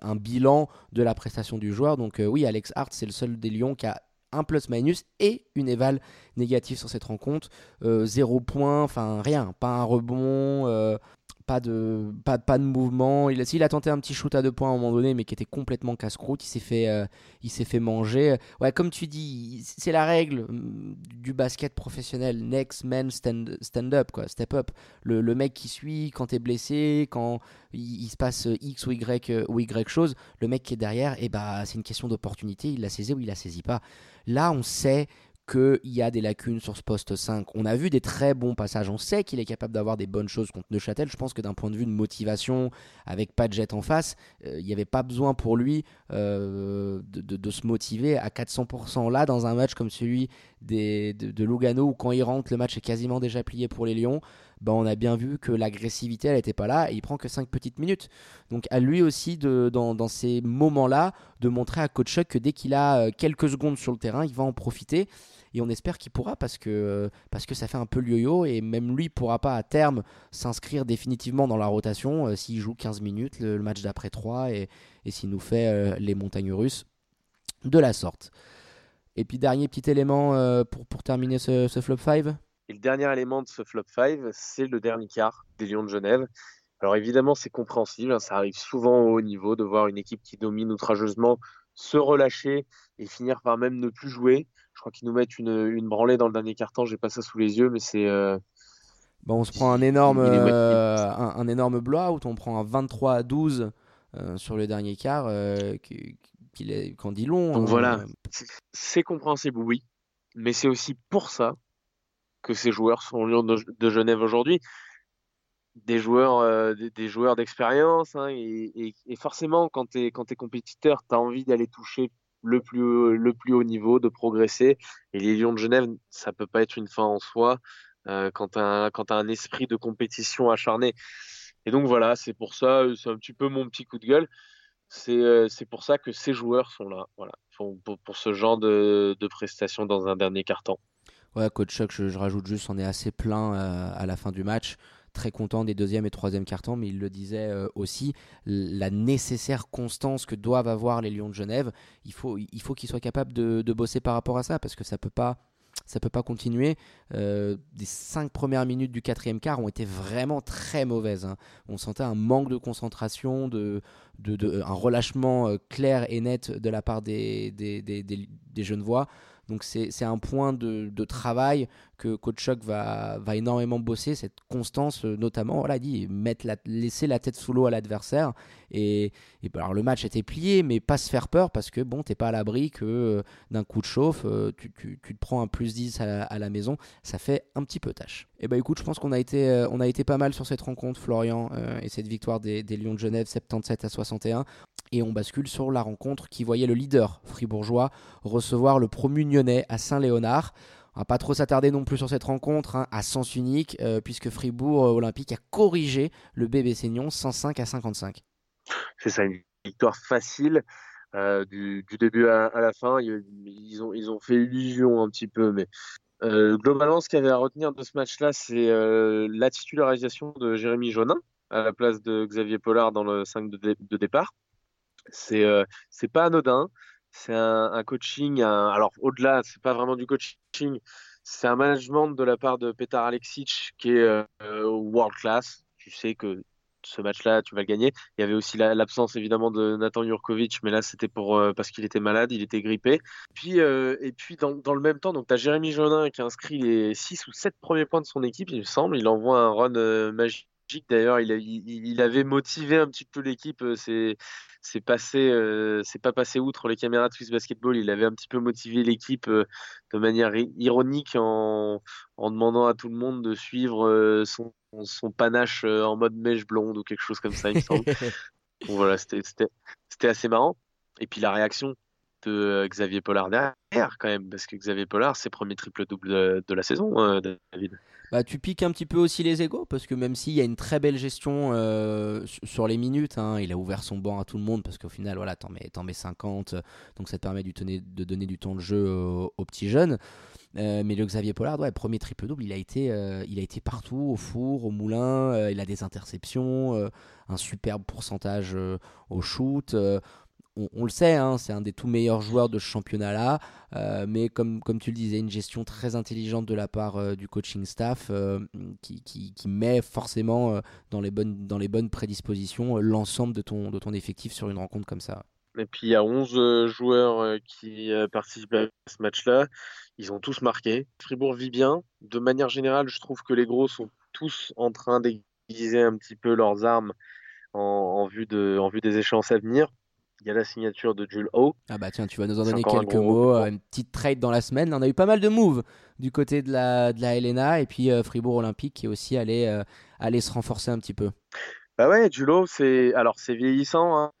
un bilan de la prestation du joueur. Donc oui, Alex Hart, c'est le seul des Lions qui a un plus-minus et une éval négative sur cette rencontre. Euh, zéro point, enfin rien, pas un rebond, euh, pas de, pas, de mouvement. Il, a tenté un petit shoot à deux points à un moment donné, mais qui était complètement casse-croûte. Il s'est fait, euh, fait manger. Ouais, comme tu dis, c'est la règle mm, du basket professionnel. Next man stand, stand up, quoi, step up. Le, le mec qui suit quand t'es blessé, quand il, se passe X ou Y ou Y chose, le mec qui est derrière, et eh bah, c'est une question d'opportunité. Il l'a saisi ou il la saisit pas. Là, on sait qu'il y a des lacunes sur ce poste 5. On a vu des très bons passages. On sait qu'il est capable d'avoir des bonnes choses contre Neuchâtel. Je pense que d'un point de vue de motivation, avec pas de jet en face, euh, il n'y avait pas besoin pour lui euh, de, se motiver à 400% là dans un match comme celui des, de, Lugano où quand il rentre, le match est quasiment déjà plié pour les Lions. Ben, on a bien vu que l'agressivité elle n'était pas là et il prend que 5 petites minutes. Donc à lui aussi dans, ces moments-là de montrer à Coach Chuck que dès qu'il a euh, quelques secondes sur le terrain, il va en profiter et on espère qu'il pourra parce que, parce que ça fait un peu yo-yo et même lui pourra pas à terme s'inscrire définitivement dans la rotation euh, s'il joue 15 minutes le, match d'après 3 et, s'il nous fait euh, les montagnes russes de la sorte. Et puis dernier petit élément euh, pour terminer ce, flop 5 et le dernier élément de ce flop 5, c'est le dernier quart des Lions de Genève. Alors évidemment, c'est compréhensible, hein, ça arrive souvent au haut niveau de voir une équipe qui domine outrageusement se relâcher et finir par même ne plus jouer. Je crois qu'ils nous mettent une, une, branlée dans le dernier quart-temps. J'ai pas ça sous les yeux, mais c'est. Euh, bon, on se prend un énorme, euh, un, énorme blowout. On prend un 23 à 12 euh, sur le dernier quart. qu'il est, quand dit long. Donc hein. voilà, c'est compréhensible, oui. Mais c'est aussi pour ça que ces joueurs sont Lyon de, de Genève aujourd'hui. Des joueurs, des, joueurs d'expérience. Hein, et, forcément, quand tu es, compétiteur, tu as envie d'aller toucher le plus, haut niveau, de progresser. Et les Lions de Genève, ça peut pas être une fin en soi euh, quand tu as, un esprit de compétition acharné. Et donc voilà, c'est pour ça, c'est un petit peu mon petit coup de gueule. C'est euh, pour ça que ces joueurs sont là, voilà, pour, ce genre de, de, prestations dans un dernier carton. Ouais, coach Chuck, je, rajoute juste, on est assez plein euh, à la fin du match très content des deuxième et troisième cartons, mais il le disait aussi, la nécessaire constance que doivent avoir les Lions de Genève, il faut il faut qu'ils soient capables de, bosser par rapport à ça, parce que ça peut peut pas continuer. Euh, les cinq premières minutes du quatrième quart ont été vraiment très mauvaises. Hein. On sentait un manque de concentration, de, de, un relâchement euh, clair et net de la part des, des, des, des, des Genevois. Donc c'est un point de, de, travail que Coach va, va énormément bosser, cette constance euh, notamment, voilà, dit, mettre la, laisser la tête sous l'eau à l'adversaire. Et, et bah, alors le match était plié, mais pas se faire peur parce que bon, t'es pas à l'abri que euh, d'un coup de chauffe, euh, tu, tu, tu, te prends un plus 10 à la, maison, ça fait un petit peu tâche. Et bah écoute, je pense qu'on a, été, a été pas mal sur cette rencontre, Florian, et cette victoire des, des Lions de Genève 77 à 61. Et on bascule sur la rencontre qui voyait le leader fribourgeois recevoir le promu à Saint-Léonard. On va pas trop s'attarder non plus sur cette rencontre hein, à sens unique, euh, puisque Fribourg euh, Olympique a corrigé le bébé Seignon 105 à 55. C'est ça, une victoire facile. Euh, du, début à, la fin, ils ont, ils ont fait illusion un petit peu, mais globalement, ce qu'il y avait à retenir de ce match-là, c'est la titularisation de Jérémy Jonin à la place de Xavier Pollard dans le 5 de départ. C'est euh, c'est pas anodin. C'est un, coaching. alors au-delà, c'est pas vraiment du coaching. C'est un management de la part de Petar Alexic qui est euh, world class. Tu sais que ce match-là, tu vas le gagner. Il y avait aussi l'absence évidemment de Nathan Jurkovic, mais là c'était euh, parce qu'il était malade, il était grippé. Puis et puis dans, le même temps, tu as Jérémy Jonin qui inscrit les 6 ou 7 premiers points de son équipe, il me semble. Il envoie un run magique D'ailleurs, il, il, avait motivé un petit peu l'équipe. Euh, c'est passé, euh, c'est pas passé outre les caméras de Swiss Basketball. Il avait un petit peu motivé l'équipe euh, de manière ironique en, en, demandant à tout le monde de suivre son, son, panache en mode mèche blonde ou quelque chose comme ça, il me semble. voilà, c'était assez marrant. Et puis la réaction de Xavier Pollard derrière, quand même, parce que Xavier Pollard, c'est premier triple-double de, de, la saison, David bah, tu piques un petit peu aussi les égaux parce que même s'il y a une très belle gestion euh, sur les minutes, hein, il a ouvert son banc à tout le monde parce qu'au final, voilà, t'en mets, mets 50, donc ça te permet de donner du temps de jeu aux, petits jeunes. Euh, mais le Xavier Pollard, ouais, premier triple-double, il, a été, euh, il a été partout, au four, au moulin, il a des interceptions, un superbe pourcentage au shoot on, le sait, hein, c'est un des tout meilleurs joueurs de ce championnat-là, euh, mais comme, comme tu le disais, une gestion très intelligente de la part euh, du coaching staff euh, qui, qui, met forcément dans, les bonnes, dans les bonnes prédispositions l'ensemble de ton, de ton effectif sur une rencontre comme ça. Et puis il y a 11 joueurs qui participent à ce match-là, ils ont tous marqué. Fribourg vit bien. De manière générale, je trouve que les gros sont tous en train d'aiguiser un petit peu leurs armes en, vue, de, en vue des échéances à venir il y a la signature de Jules O. Ah bah tiens, tu vas nous en donner quelques mots. Euh, une petite trade dans la semaine. On a eu pas mal de moves du côté de la, de la Helena et puis euh, Fribourg Olympique qui est aussi allé, euh, se renforcer un petit peu. Bah ouais, Jules c'est alors c'est vieillissant. Hein.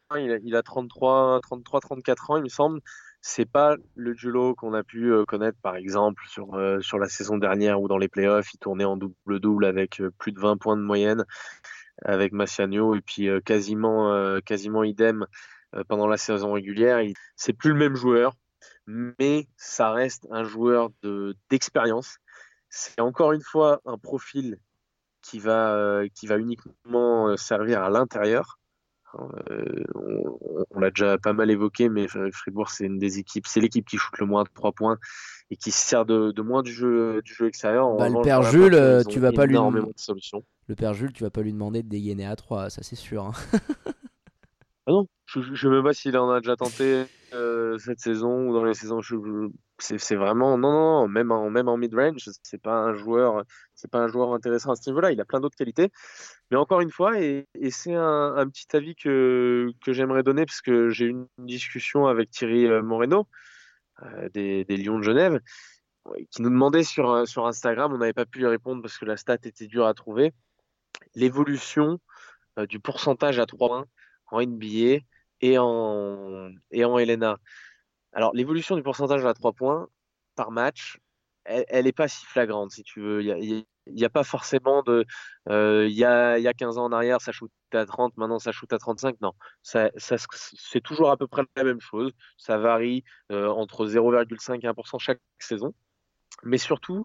Il, a, 33, 33, 34 ans, il me semble. C'est pas le Julo qu'on a pu connaître par exemple sur, sur la saison dernière ou dans les playoffs. Il tournait en double-double avec plus de 20 points de moyenne avec Massiano et puis quasiment, quasiment idem euh, pendant la saison régulière. C'est plus le même joueur, mais ça reste un joueur d'expérience. c'est encore une fois un profil qui va, euh, qui va uniquement euh, servir à l'intérieur. on, l'a déjà pas mal évoqué, mais Fribourg, c'est une des équipes, c'est l'équipe qui shoot le moins de 3 points et qui sert de, moins du jeu, du jeu extérieur. Bah, le père Jules, tu vas pas lui Le père Jules, tu vas pas lui demander de dégainer à 3, ça c'est sûr. Hein. ah non, je ne sais même pas s'il en a déjà tenté euh, cette saison ou dans les saisons. C'est vraiment non, non, même en même en mid range, c'est pas un joueur, c'est pas un joueur intéressant à ce niveau-là. Il a plein d'autres qualités, mais encore une fois, et, c'est un, un, petit avis que que j'aimerais donner parce que j'ai eu une discussion avec Thierry euh, Moreno euh, des, des Lions de Genève qui nous demandait sur sur Instagram, on n'avait pas pu lui répondre parce que la stat était dure à trouver, l'évolution du pourcentage à 3 points en NBA et en, et en Helena. Alors, l'évolution du pourcentage à 3 points par match, elle n'est pas si flagrante, si tu veux. Il n'y a, pas forcément de. Euh, il, y a, y a 15 ans en arrière, ça shoot à 30, maintenant ça shoot à 35. Non, ça, c'est toujours à peu près la même chose. Ça varie euh, entre 0,5 et 1% chaque saison. Mais surtout,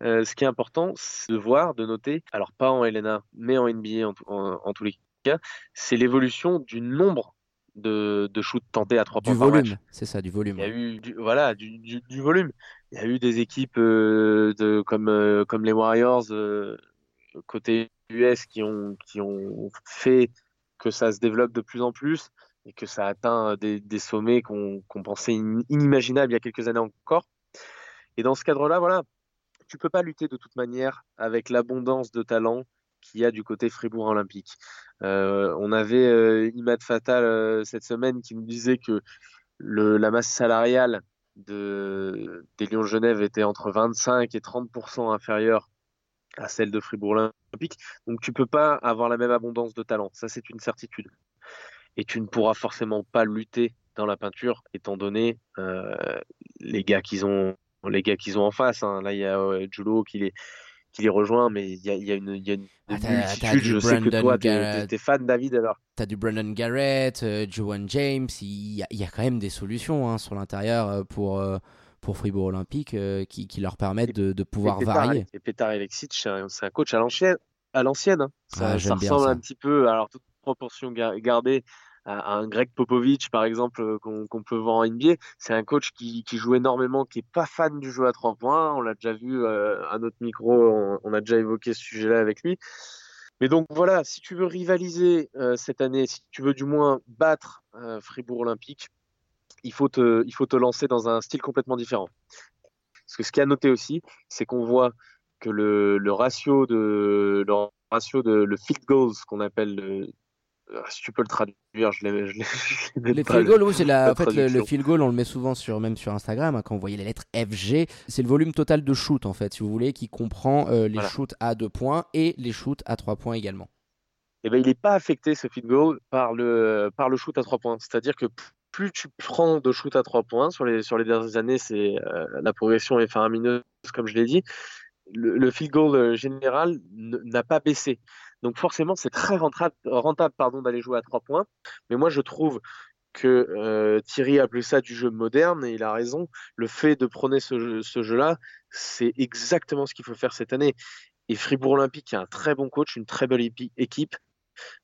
ce qui est important, c'est de voir, de noter, alors pas en LNA, mais en NBA en, tous les cas, c'est l'évolution du nombre de, de shoots tentés à trois points. Du volume, c'est ça, du volume. Il y a eu voilà, du, du, volume. Il y a eu des équipes de, comme, comme les Warriors côté US qui ont, qui ont fait que ça se développe de plus en plus et que ça atteint des, des sommets qu'on pensait inimaginables il y a quelques années encore. Et dans ce cadre-là, voilà, tu peux pas lutter de toute manière avec l'abondance de talent qu'il y a du côté Fribourg Olympique. Euh, on avait euh, Imad Fatal euh, cette semaine qui nous disait que la masse salariale de, des Lions de Genève était entre 25 et 30% inférieure à celle de Fribourg Olympique. Donc tu peux pas avoir la même abondance de talent, ça c'est une certitude. Et tu ne pourras forcément pas lutter dans la peinture étant donné les gars qu'ils ont les gars qu'ils ont en face. Hein. Là, il y a euh, Julo qui les, qui les rejoint, mais il y a, y a, une, y a une ah, multitude. Je sais que toi, t'es fan, David, alors. T'as du Brandon Garrett, euh, Joan James. Il y, a, y, a, quand même des solutions hein, sur l'intérieur euh, pour, euh, pour Fribourg Olympique qui, qui, leur permettent de, de pouvoir varier. Et Petar Alexic, c'est un, coach à l'ancienne. À l'ancienne, hein. ça, ça ressemble un petit peu, alors toute proportion gardée, un Greg Popovich, par exemple, euh, qu'on peut voir en NBA. C'est un coach qui, joue énormément, qui est pas fan du jeu à trois points. On l'a déjà vu euh, à notre micro, on, a déjà évoqué ce sujet-là avec lui. Mais donc voilà, si tu veux rivaliser euh, cette année, si tu veux du moins battre Fribourg Olympique, il faut, te, lancer dans un style complètement différent. Parce que ce qui a noté aussi, c'est qu'on voit que le, ratio de le ratio de le field goals qu'on appelle le, si tu peux le traduire, je l'ai. Le field goal, c'est la, en fait, le, field goal, on le met souvent sur, même sur Instagram, hein, quand vous voyez les lettres FG, c'est le volume total de shoot, en fait, si vous voulez, qui comprend euh, les shoots à 2 points et les shoots à 3 points également. Eh ben, il n'est pas affecté, ce field goal, par le, par le shoot à 3 points. C'est-à-dire que plus tu prends de shoot à 3 points, sur les, sur les dernières années, c'est euh, la progression est faramineuse, comme je l'ai dit, le, le field goal général n'a pas baissé. Donc forcément, c'est très rentable, pardon, d'aller jouer à trois points. Mais moi, je trouve que euh, Thierry a appelé ça du jeu moderne et il a raison. Le fait de prôner ce, ce jeu-là, c'est exactement ce qu'il faut faire cette année. Et Fribourg Olympique a un très bon coach, une très belle équipe.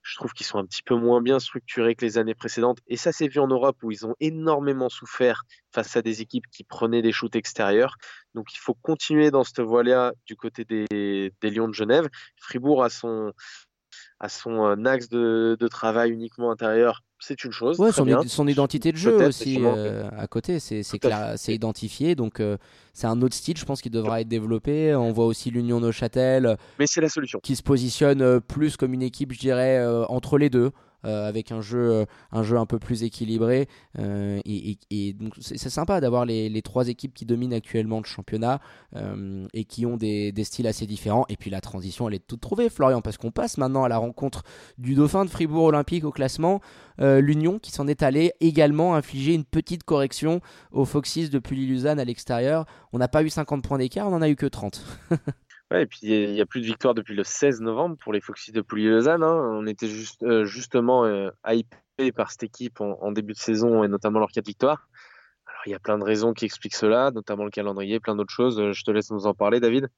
Je trouve qu'ils sont un petit peu moins bien structurés que les années précédentes. Et ça s'est vu en Europe où ils ont énormément souffert face à des équipes qui prenaient des shoots extérieurs. Donc il faut continuer dans cette voie-là du côté des, Lions de Genève. Fribourg a son, a son euh, axe de, de travail uniquement intérieur c'est une chose. son, identité de jeu aussi euh, à côté, c'est clair, c'est identifié. Donc euh, c'est un autre style, je pense, qui devra être développé. On voit aussi l'Union Neuchâtel. Mais c'est la solution. Qui se positionne plus comme une équipe, je dirais, entre les deux. Euh, avec un jeu, euh, un jeu un peu plus équilibré. Euh, et, donc c'est sympa d'avoir les, trois équipes qui dominent actuellement le championnat et qui ont des, styles assez différents. Et puis la transition, elle est toute trouvée, Florian, parce qu'on passe maintenant à la rencontre du dauphin de Fribourg Olympique au classement. L'Union qui s'en est allé également infliger une petite correction aux Foxys de Pully-Luzanne à l'extérieur. On n'a pas eu 50 points d'écart, on n'en a eu que 30. Ouais, et puis il n'y a, plus de victoire depuis le 16 novembre pour les Foxys de Pouilly-Lausanne. Hein. On était juste, euh, justement euh, hypé par cette équipe en, début de saison et notamment leur 4 victoires. Alors il y a plein de raisons qui expliquent cela, notamment le calendrier, plein d'autres choses. Euh, je te laisse nous en parler, David.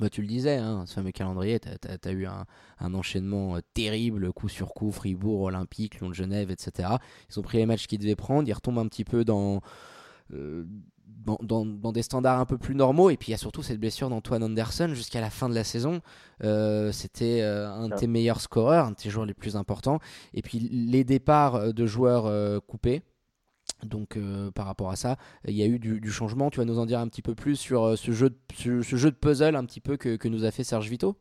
Bah, tu le disais, hein, ce fameux calendrier, tu as, eu un, enchaînement terrible, coup sur coup, Fribourg, Olympique, Lyon de Genève, etc. Ils ont pris les matchs qu'ils devaient prendre, ils retombent un petit peu dans, dans, des standards un peu plus normaux. Et puis il y a surtout cette blessure d'Antoine Anderson jusqu'à la fin de la saison. Euh, c'était euh, un de tes meilleurs scoreurs, un de tes joueurs les plus importants. Et puis les départs euh, de joueurs coupés. Donc par rapport à ça, il y a eu du, changement. Tu vas nous en dire un petit peu plus sur ce, jeu de, puzzle un petit peu que, nous a fait Serge Vito?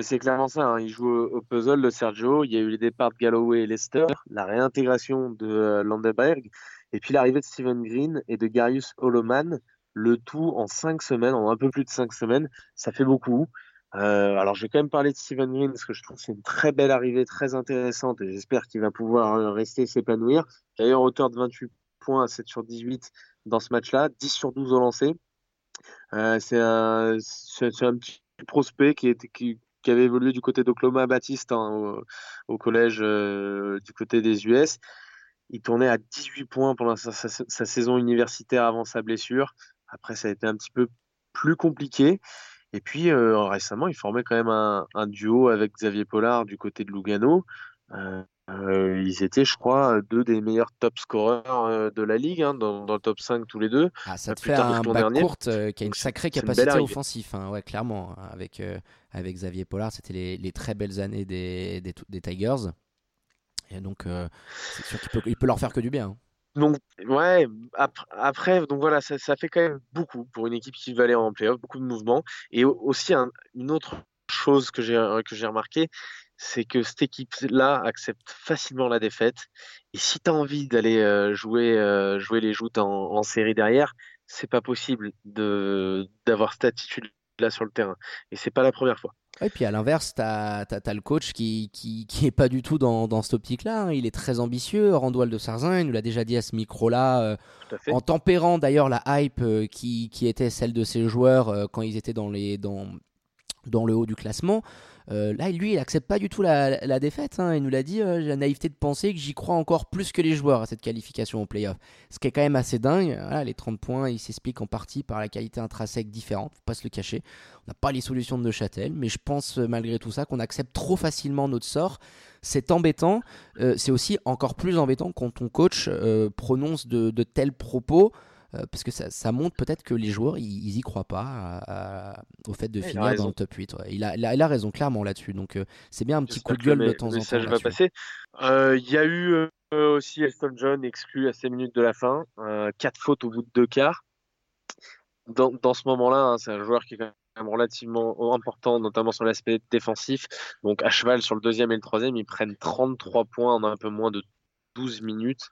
C'est clairement ça. Hein. Il joue au, puzzle de Sergio. Il y a eu les départs de Galloway et Lester, la réintégration de Landeberg et puis l'arrivée de Steven Green et de Garius Holoman, le tout en cinq semaines, en un peu plus de cinq semaines, ça fait beaucoup. Euh, alors je vais quand même parler de Steven Green parce que je trouve que c'est une très belle arrivée, très intéressante et j'espère qu'il va pouvoir euh, rester s'épanouir. D'ailleurs, hauteur de 28 points à 7 sur 18 dans ce match-là, 10 sur 12 au lancer. Euh, c'est un, petit prospect qui, avait évolué du côté d'Oklahoma Baptiste hein, au, collège du côté des US. Il tournait à 18 points pendant sa, saison universitaire avant sa blessure. Après, ça a été un petit peu plus compliqué. Et puis récemment, il formait quand même un, duo avec Xavier Pollard du côté de Lugano. Euh, ils étaient, je crois, deux des meilleurs top scoreurs euh, de la ligue, hein, dans, le top 5 tous les deux. Ah, ça te fait un bac courte euh, qui a une sacrée capacité offensive, hein, ouais, clairement. Hein, avec, avec Xavier Pollard, c'était les, les, très belles années des, des, des Tigers. Donc, c'est sûr qu'il peut, il peut leur faire que du bien. Hein. Donc, ouais, après, donc voilà, ça, fait quand même beaucoup pour une équipe qui veut aller en playoff, beaucoup de mouvements. Et aussi, une autre chose que j'ai remarqué, c'est que cette équipe-là accepte facilement la défaite. Et si tu as envie d'aller euh, jouer, euh, jouer les joutes en, série derrière, c'est pas possible d'avoir cette attitude-là sur le terrain. Et c'est pas la première fois. Et puis à l'inverse, tu as, le coach qui, qui, est pas du tout dans, dans cette optique-là. Hein. Il est très ambitieux. Randoual de Sarzin, il nous l'a déjà dit à ce micro-là, euh, en tempérant d'ailleurs la hype qui, qui, était celle de ses joueurs quand ils étaient dans, les, dans, dans le haut du classement. Euh, là, lui, il accepte pas du tout la, défaite. Hein. Il nous l'a dit, euh, j'ai la naïveté de penser que j'y crois encore plus que les joueurs à cette qualification au playoff. Ce qui est quand même assez dingue. les 30 points, ils s'expliquent en partie par la qualité intrinsèque différente, faut pas se le cacher. On n'a pas les solutions de Neuchâtel, mais je pense euh, malgré tout ça qu'on accepte trop facilement notre sort. C'est embêtant. c'est aussi encore plus embêtant quand ton coach prononce de tels propos. Euh, parce que ça, montre peut-être que les joueurs, ils, y croient pas au fait de finir dans le top 8. Il, a, il, a, raison clairement là-dessus. Donc euh, c'est bien un petit coup de gueule de temps en temps. va passer. Euh, il y a eu aussi Elton John exclu à 6 minutes de la fin. 4 fautes au bout de 2 quarts. Dans, dans ce moment-là, hein, c'est un joueur qui est quand même relativement important, notamment sur l'aspect défensif. Donc à cheval sur le deuxième et le troisième, ils prennent 33 points en un peu moins de 12 minutes.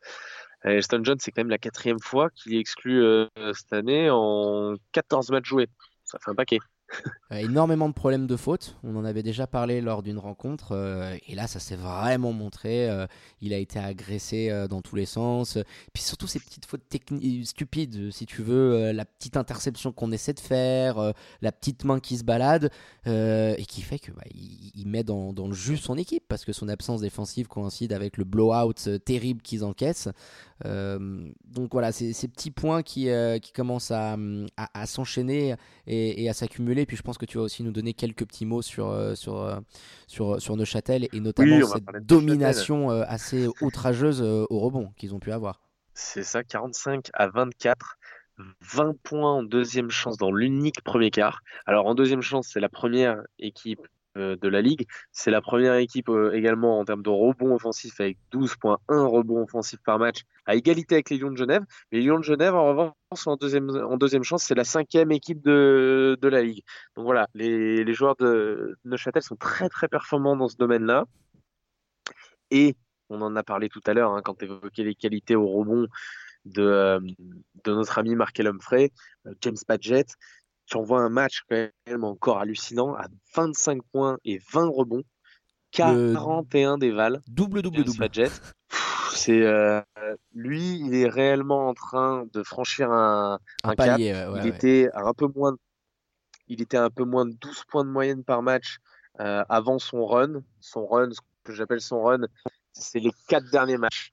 Elston John, c'est quand même la quatrième fois qu'il est exclu euh, cette année en 14 matchs joués. Ça fait un paquet. Euh, énormément de problèmes de faute. On en avait déjà parlé lors d'une rencontre. Euh, et là, ça s'est vraiment montré. Euh, il a été agressé dans tous les sens. Puis surtout, ces petites fautes stupides, si tu veux. la petite interception qu'on essaie de faire. la petite main qui se balade. et qui fait que bah, met dans, dans, le jus son équipe. Parce que son absence défensive coïncide avec le blowout terrible qu'ils encaissent. Donc voilà, c'est ces petits points qui, qui commencent à, à, s'enchaîner et, et à s'accumuler puis je pense que tu vas aussi nous donner quelques petits mots sur, euh, sur, euh, sur, euh, sur Neuchâtel et notamment cette domination assez outrageuse au rebond qu'ils ont pu avoir. C'est ça, 45 à 24. 20 points en deuxième chance dans l'unique premier quart. Alors en deuxième chance, c'est la première équipe euh, de la ligue. C'est la première équipe euh, également en termes de rebond offensif avec 12.1 rebonds offensifs par match, à égalité avec les Lions de Genève. Les Lions de Genève, en revanche, en deuxième, en deuxième chance, c'est la cinquième équipe de, de la ligue. Donc voilà, les, les joueurs de Neuchâtel sont très très performants dans ce domaine-là. Et on en a parlé tout à l'heure hein, quand tu évoquais les qualités au rebond de, euh, de notre ami Markel Humphrey, James Padgett tu envoies un match quand même encore hallucinant à 25 points et 20 rebonds, 41 déval. Double, double, double. C'est euh, lui, il est réellement en train de franchir un, un, cap. il était un peu moins, il était un peu moins de 12 points de moyenne par match euh, avant son run. Son run, ce que j'appelle son run, c'est les quatre derniers matchs.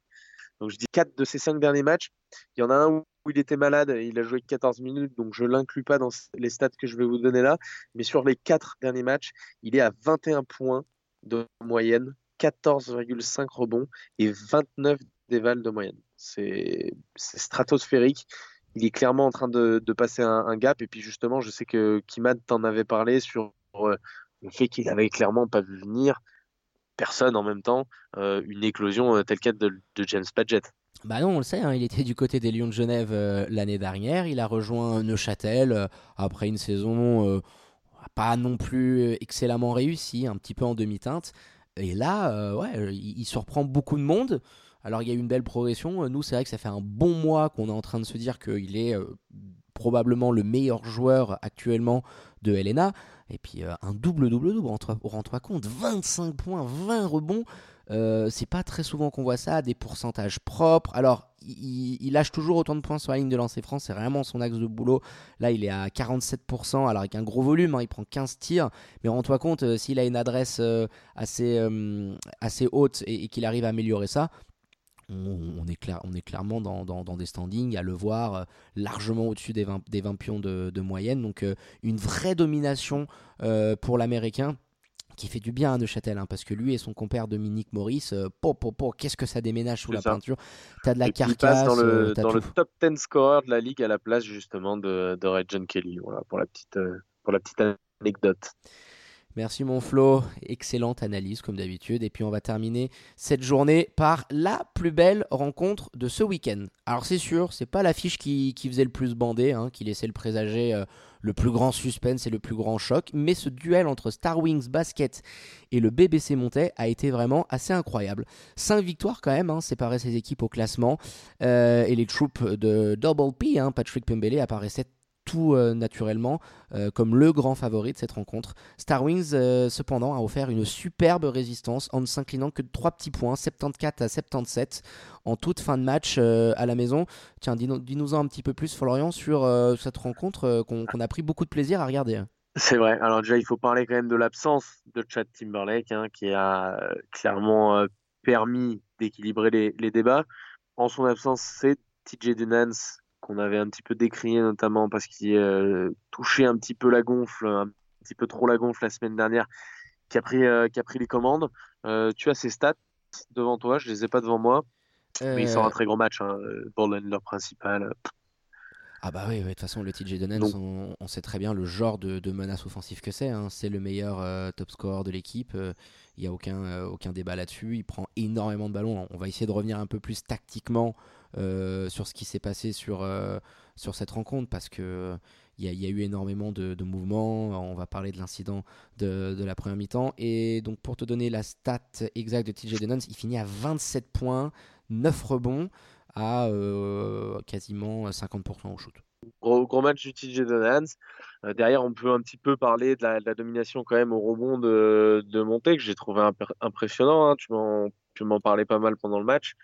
Donc je dis quatre de ces cinq derniers matchs. Il y en a un où il était malade, il a joué 14 minutes, donc je l'inclus pas dans les stats que je vais vous donner là. Mais sur les quatre derniers matchs, il est à 21 points de moyenne, 14,5 rebonds et 29 dévals de moyenne. C'est stratosphérique. Il est clairement en train de, passer un, gap. Et puis justement, je sais que Kimad t'en avait parlé sur euh, le fait qu'il avait clairement pas vu venir personne en même temps euh, une éclosion euh, telle qu'elle de, de James Padgett. Bah non, on le sait, hein, il était du côté des Lions de Genève euh, l'année dernière. Il a rejoint Neuchâtel euh, après une saison euh, pas non plus excellemment réussie, un petit peu en demi-teinte. Et là, ouais, il, surprend beaucoup de monde. Alors il y a eu une belle progression. Nous, c'est vrai que ça fait un bon mois qu'on est en train de se dire qu'il est probablement le meilleur joueur actuellement de Helena. Et puis un double-double-double, on rend compte, 25 points, 20 rebonds. Euh, c'est pas très souvent qu'on voit ça, des pourcentages propres. Alors, il, lâche toujours autant de points sur la ligne de lancer France, c'est vraiment son axe de boulot. Là, il est à 47%, alors avec un gros volume, hein, il prend 15 tirs. Mais rends-toi compte, euh, s'il a une adresse euh, assez, assez haute et, qu'il arrive à améliorer ça, on, est, clair, on est clairement dans, des standings à le voir largement au-dessus des 20, des 20 pions de, moyenne. Donc une vraie domination pour l'Américain qui fait du bien à Neuchâtel, hein, parce que lui et son compère Dominique Maurice, qu'est-ce que ça déménage sous la peinture T'as de la carcasse. dans, le, dans le, top 10 scorer de la ligue à la place justement de, de Red John Kelly, voilà, pour la petite, pour la petite anecdote. Merci mon Flo, excellente analyse comme d'habitude. Et puis on va terminer cette journée par la plus belle rencontre de ce week-end. Alors c'est sûr, c'est pas l'affiche qui, faisait le plus bander, hein, qui laissait le présager euh, le plus grand suspense et le plus grand choc, mais ce duel entre Star Wings Basket et le BBC Montais a été vraiment assez incroyable. Cinq victoires quand même, hein, séparer ces équipes au classement, euh, et les troupes de Double P, hein, Patrick Pembele apparaissaient tout euh, naturellement euh, comme le grand favori de cette rencontre. Star Wings, euh, cependant, a offert une superbe résistance en ne s'inclinant que de 3 petits points, 74 à 77, en toute fin de match à la maison. Tiens, dis-nous-en un petit peu plus, Florian, sur cette rencontre qu'on a pris beaucoup de plaisir à regarder. C'est vrai. Alors déjà, il faut parler quand même de l'absence de Chad Timberlake, hein, qui a clairement permis d'équilibrer les, les, débats. En son absence, c'est TJ Dunans qu'on avait un petit peu décrié notamment parce qu'il euh, touchait un petit peu la gonfle, un petit peu trop la gonfle la semaine dernière, qui a pris, euh, qui a pris les commandes. Euh, tu as ses stats devant toi, je les ai pas devant moi, mais il sort un très gros match, hein, ball leur principal. Ah bah oui, de toute façon le TJ Donnens, on, sait très bien le genre de, menace offensive que c'est. Hein. C'est le meilleur top score de l'équipe. Il n'y a aucun, aucun débat là-dessus. Il prend énormément de ballons. On va essayer de revenir un peu plus tactiquement euh, sur ce qui s'est passé sur, euh, sur cette rencontre parce que il y, a eu énormément de, mouvements. On va parler de l'incident de, la première mi-temps. Et donc, pour te donner la stat exacte de TJ Denons, il finit à 27 points, 9 rebonds, à euh, quasiment 50% au shoot. Gros, match du TJ Denons. derrière, on peut un petit peu parler de la, domination quand même au rebond de, de Monté, que j'ai trouvé impressionnant. Hein. Tu m'en parlais pas mal pendant le match.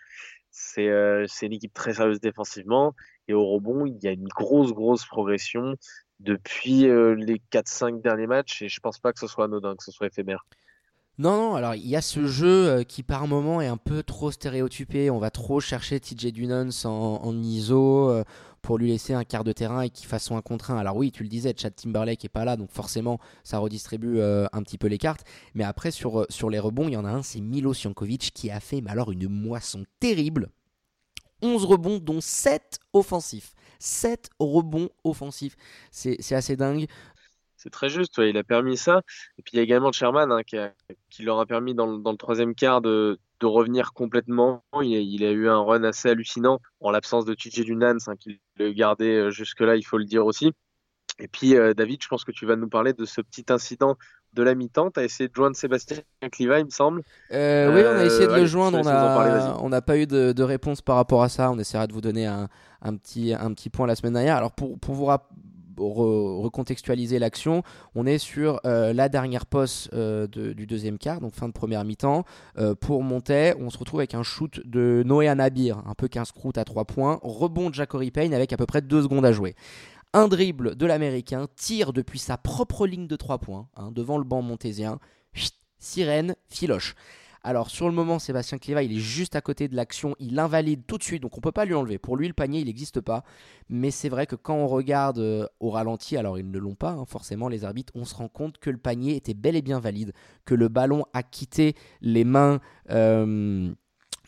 Euh, c'est une équipe très sérieuse défensivement. Et au rebond, il y a une grosse, grosse progression depuis euh, les 4-5 derniers matchs. Et je pense pas que ce soit anodin, que ce soit éphémère. Non, non, alors il y a ce jeu euh, qui par moment est un peu trop stéréotypé. On va trop chercher TJ Dunans en, en ISO pour lui laisser un quart de terrain et qu'il fasse son 1 contre 1. Alors oui, tu le disais, Chad Timberlake est pas là, donc forcément ça redistribue un petit peu les cartes. Mais après, sur, sur les rebonds, il y en a un, c'est Milo Siankovic qui a fait mais alors une moisson terrible. 11 rebonds, dont 7 offensifs. 7 rebonds offensifs. C'est assez dingue. C'est très juste, il a permis ça. Et puis il y a également Sherman hein, qui, leur a permis dans, le troisième quart de, revenir complètement. Il a, eu un run assez hallucinant en l'absence de TJ Dunans hein, qui le gardait euh, jusque-là, il faut le dire aussi. Et puis euh, David, je pense que tu vas nous parler de ce petit incident de la mi-temps. Tu as essayé de joindre Sébastien Cliva, il me semble. Euh, oui, on a essayé de le joindre. On n'a pas eu de, réponse par rapport à ça. On essaiera de vous donner un, petit, un petit point la semaine dernière. Alors, pour, pour vous recontextualiser l'action, on est sur euh, la dernière poste euh, du deuxième quart, donc fin de première mi-temps. pour monter, on se retrouve avec un shoot de Noé Anabir, un peu qu'un scrout à 3 points. Rebond de Jacory Payne avec à peu près 2 secondes à jouer un dribble de l'Américain, tire depuis sa propre ligne de 3 points, hein, devant le banc montésien, sirène, filoche. Alors sur le moment, Sébastien Cléva, il est juste à côté de l'action, il invalide tout de suite, donc on peut pas lui enlever. Pour lui, le panier, il n'existe pas. Mais c'est vrai que quand on regarde euh, au ralenti, alors ils ne l'ont pas, hein, forcément, les arbitres, on se rend compte que le panier était bel et bien valide, que le ballon a quitté les mains. Euh,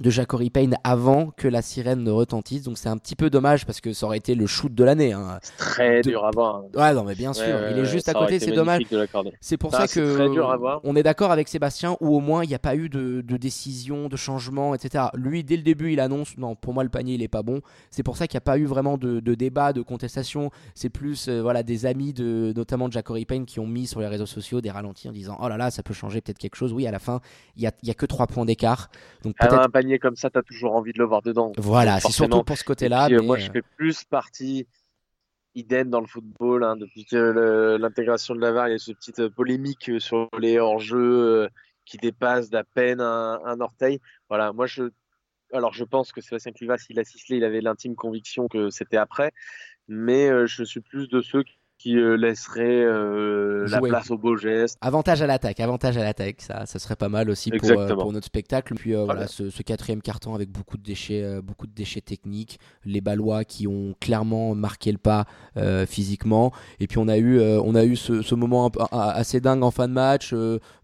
de Jacory Payne avant que la sirène ne retentisse. Donc c'est un petit peu dommage parce que ça aurait été le shoot de l'année. Hein. C'est très dur à voir. Ouais, non, mais bien sûr. il est juste à côté, c'est dommage. C'est pour ça, que on est d'accord avec Sébastien où au moins il n'y a pas eu de, décision, de changement, etc. Lui, dès le début, il annonce non, pour moi le panier il est pas bon. C'est pour ça qu'il n'y a pas eu vraiment de, débat, de contestation. C'est plus euh, voilà des amis de notamment de Jacory Payne qui ont mis sur les réseaux sociaux des ralentis en disant oh là là ça peut changer peut-être quelque chose. Oui, à la fin il y a, y a que 3 points d'écart. Donc peut-être comme ça, tu as toujours envie de le voir dedans. Voilà, c'est surtout pour ce côté-là. Euh, moi, je fais plus partie idem dans le football. Hein, depuis que l'intégration de la VAR, il y a cette petite polémique sur les hors-jeux euh, qui dépassent d'à peine un, orteil. Voilà, moi, je. Alors, je pense que Sébastien Clivas, s'il a il avait l'intime conviction que c'était après. Mais euh, je suis plus de ceux qui euh, laisserait euh, la place au beau geste. Avantage à l'attaque, avantage à l'attaque, ça, ça serait pas mal aussi pour, euh, pour, notre spectacle. Puis voilà, ce, quatrième carton avec beaucoup de déchets, beaucoup de déchets techniques, les Ballois qui ont clairement marqué le pas physiquement. Et puis on a eu, on a eu ce, ce moment assez dingue en fin de match.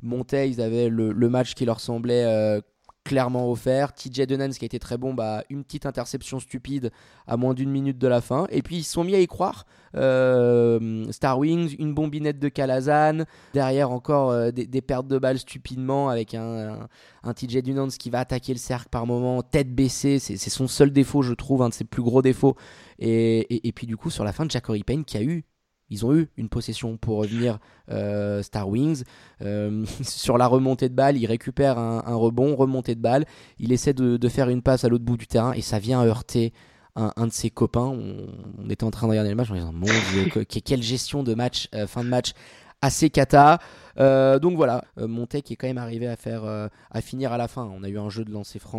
Monté, ils avaient le, le, match qui leur semblait clairement offert. TJ Denens qui a été très bon, bah, une petite interception stupide à moins d'une minute de la fin. Et puis ils sont mis à y croire. Euh, Star Wings, une bombinette de Calazan, derrière encore euh, des, pertes de balles stupidement avec un, un, TJ Denens qui va attaquer le cercle par moment, tête baissée. C'est son seul défaut, je trouve, un de ses plus gros défauts. Et, et, puis du coup, sur la fin, Jackory Payne qui a eu ils ont eu une possession pour revenir euh, Star Wings. Euh, sur la remontée de balle, il récupère un, rebond, remontée de balle. Il essaie de, faire une passe à l'autre bout du terrain et ça vient heurter un, de ses copains. On, était en train de regarder le match en disant Mon Dieu, quelle gestion de match, euh, fin de match assez cata. Euh, donc voilà, euh, Montec est quand même arrivé à faire, euh, à finir à la fin. On a eu un jeu de lancer franc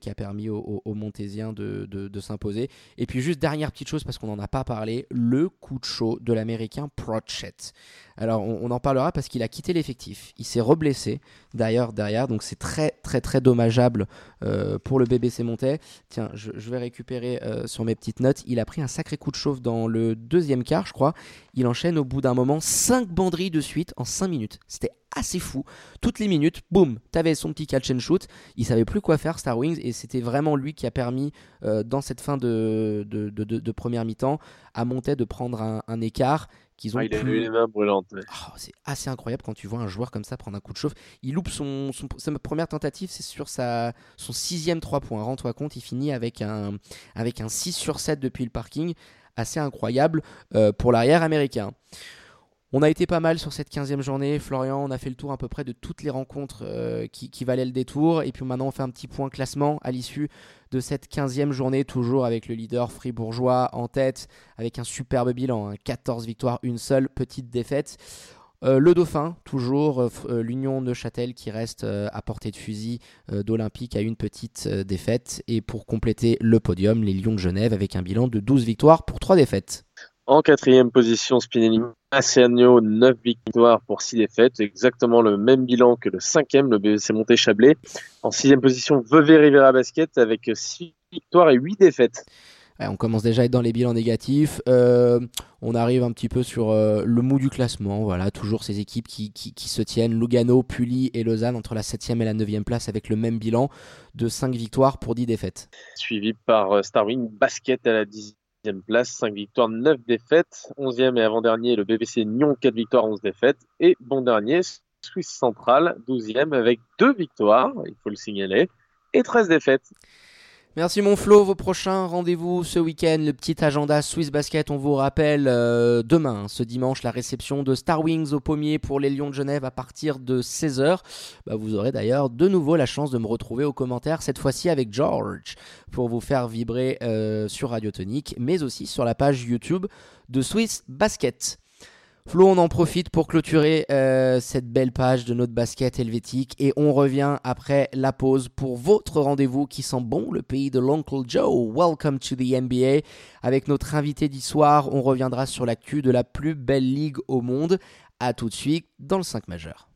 qui a permis aux, Montésiens de, s'imposer. Et puis juste dernière petite chose parce qu'on n'en a pas parlé, le coup de chaud de l'américain Prochet. Alors on, en parlera parce qu'il a quitté l'effectif. Il s'est reblessé d'ailleurs derrière, donc c'est très très très dommageable pour le BBC Montais. Tiens, je, vais récupérer sur mes petites notes. Il a pris un sacré coup de chauffe dans le deuxième quart, je crois. Il enchaîne au bout d'un moment 5 banderies de suite en 5 minutes. C'était assez fou. Toutes les minutes, boum, t'avais son petit catch and shoot. Il savait plus quoi faire, Star Wings, et c'était vraiment lui qui a permis, euh, dans cette fin de, de, première mi-temps, à monter de prendre un, écart. Qu'ils ont ah, il a eu les mains brûlantes. Oh, c'est assez incroyable quand tu vois un joueur comme ça prendre un coup de chauffe. Il loupe son, sa première tentative, c'est sur sa, son sixième 3 points. Rends-toi compte, il finit avec un, avec un 6 sur 7 depuis le parking. Assez incroyable euh, pour l'arrière américain. On a été pas mal sur cette 15e journée, Florian. On a fait le tour à peu près de toutes les rencontres euh, qui, valaient le détour. Et puis maintenant, on fait un petit point classement à l'issue de cette 15e journée, toujours avec le leader fribourgeois en tête, avec un superbe bilan 14 hein. victoires, une seule petite défaite. Euh, le Dauphin, toujours, euh, l'Union Neuchâtel qui reste à portée de fusil d'Olympique à une petite défaite. Et pour compléter le podium, les Lions de Genève avec un bilan de 12 victoires pour 3 défaites. En quatrième position, Spinelli Massiano, 9 victoires pour 6 défaites, exactement le même bilan que le cinquième, le BC Monté Chablais. En sixième position, Vevey Rivera Basket avec 6 victoires et 8 défaites. on commence déjà à être dans les bilans négatifs. Euh, on arrive un petit peu sur euh, le mou du classement. Voilà, toujours ces équipes qui, se tiennent. Lugano, Pully et Lausanne entre la 7e et la 9e place avec le même bilan de 5 victoires pour 10 défaites. Suivi par euh, Starwing Basket à la 10 place, 5 victoires, 9 défaites. 11e et avant-dernier, le BBC Nyon, 4 victoires, 11 défaites. Et bon dernier, Suisse Centrale, 12e avec 2 victoires, il faut le signaler, et 13 défaites. Merci mon Flo, vos prochains rendez-vous ce week-end, le petit agenda Swiss Basket, on vous rappelle euh, demain, ce dimanche, la réception de Star Wings au pommier pour les Lions de Genève à partir de 16h. Bah, vous aurez d'ailleurs de nouveau la chance de me retrouver aux commentaires, cette fois-ci avec George, pour vous faire vibrer euh, sur Radio Tonique, mais aussi sur la page YouTube de Swiss Basket. Flo, on en profite pour clôturer euh, cette belle page de notre basket helvétique et on revient après la pause pour votre rendez-vous qui sent bon, le pays de l'Uncle Joe. Welcome to the NBA. Avec notre invité d'histoire, on reviendra sur l'actu de la plus belle ligue au monde. A tout de suite dans le 5 majeur.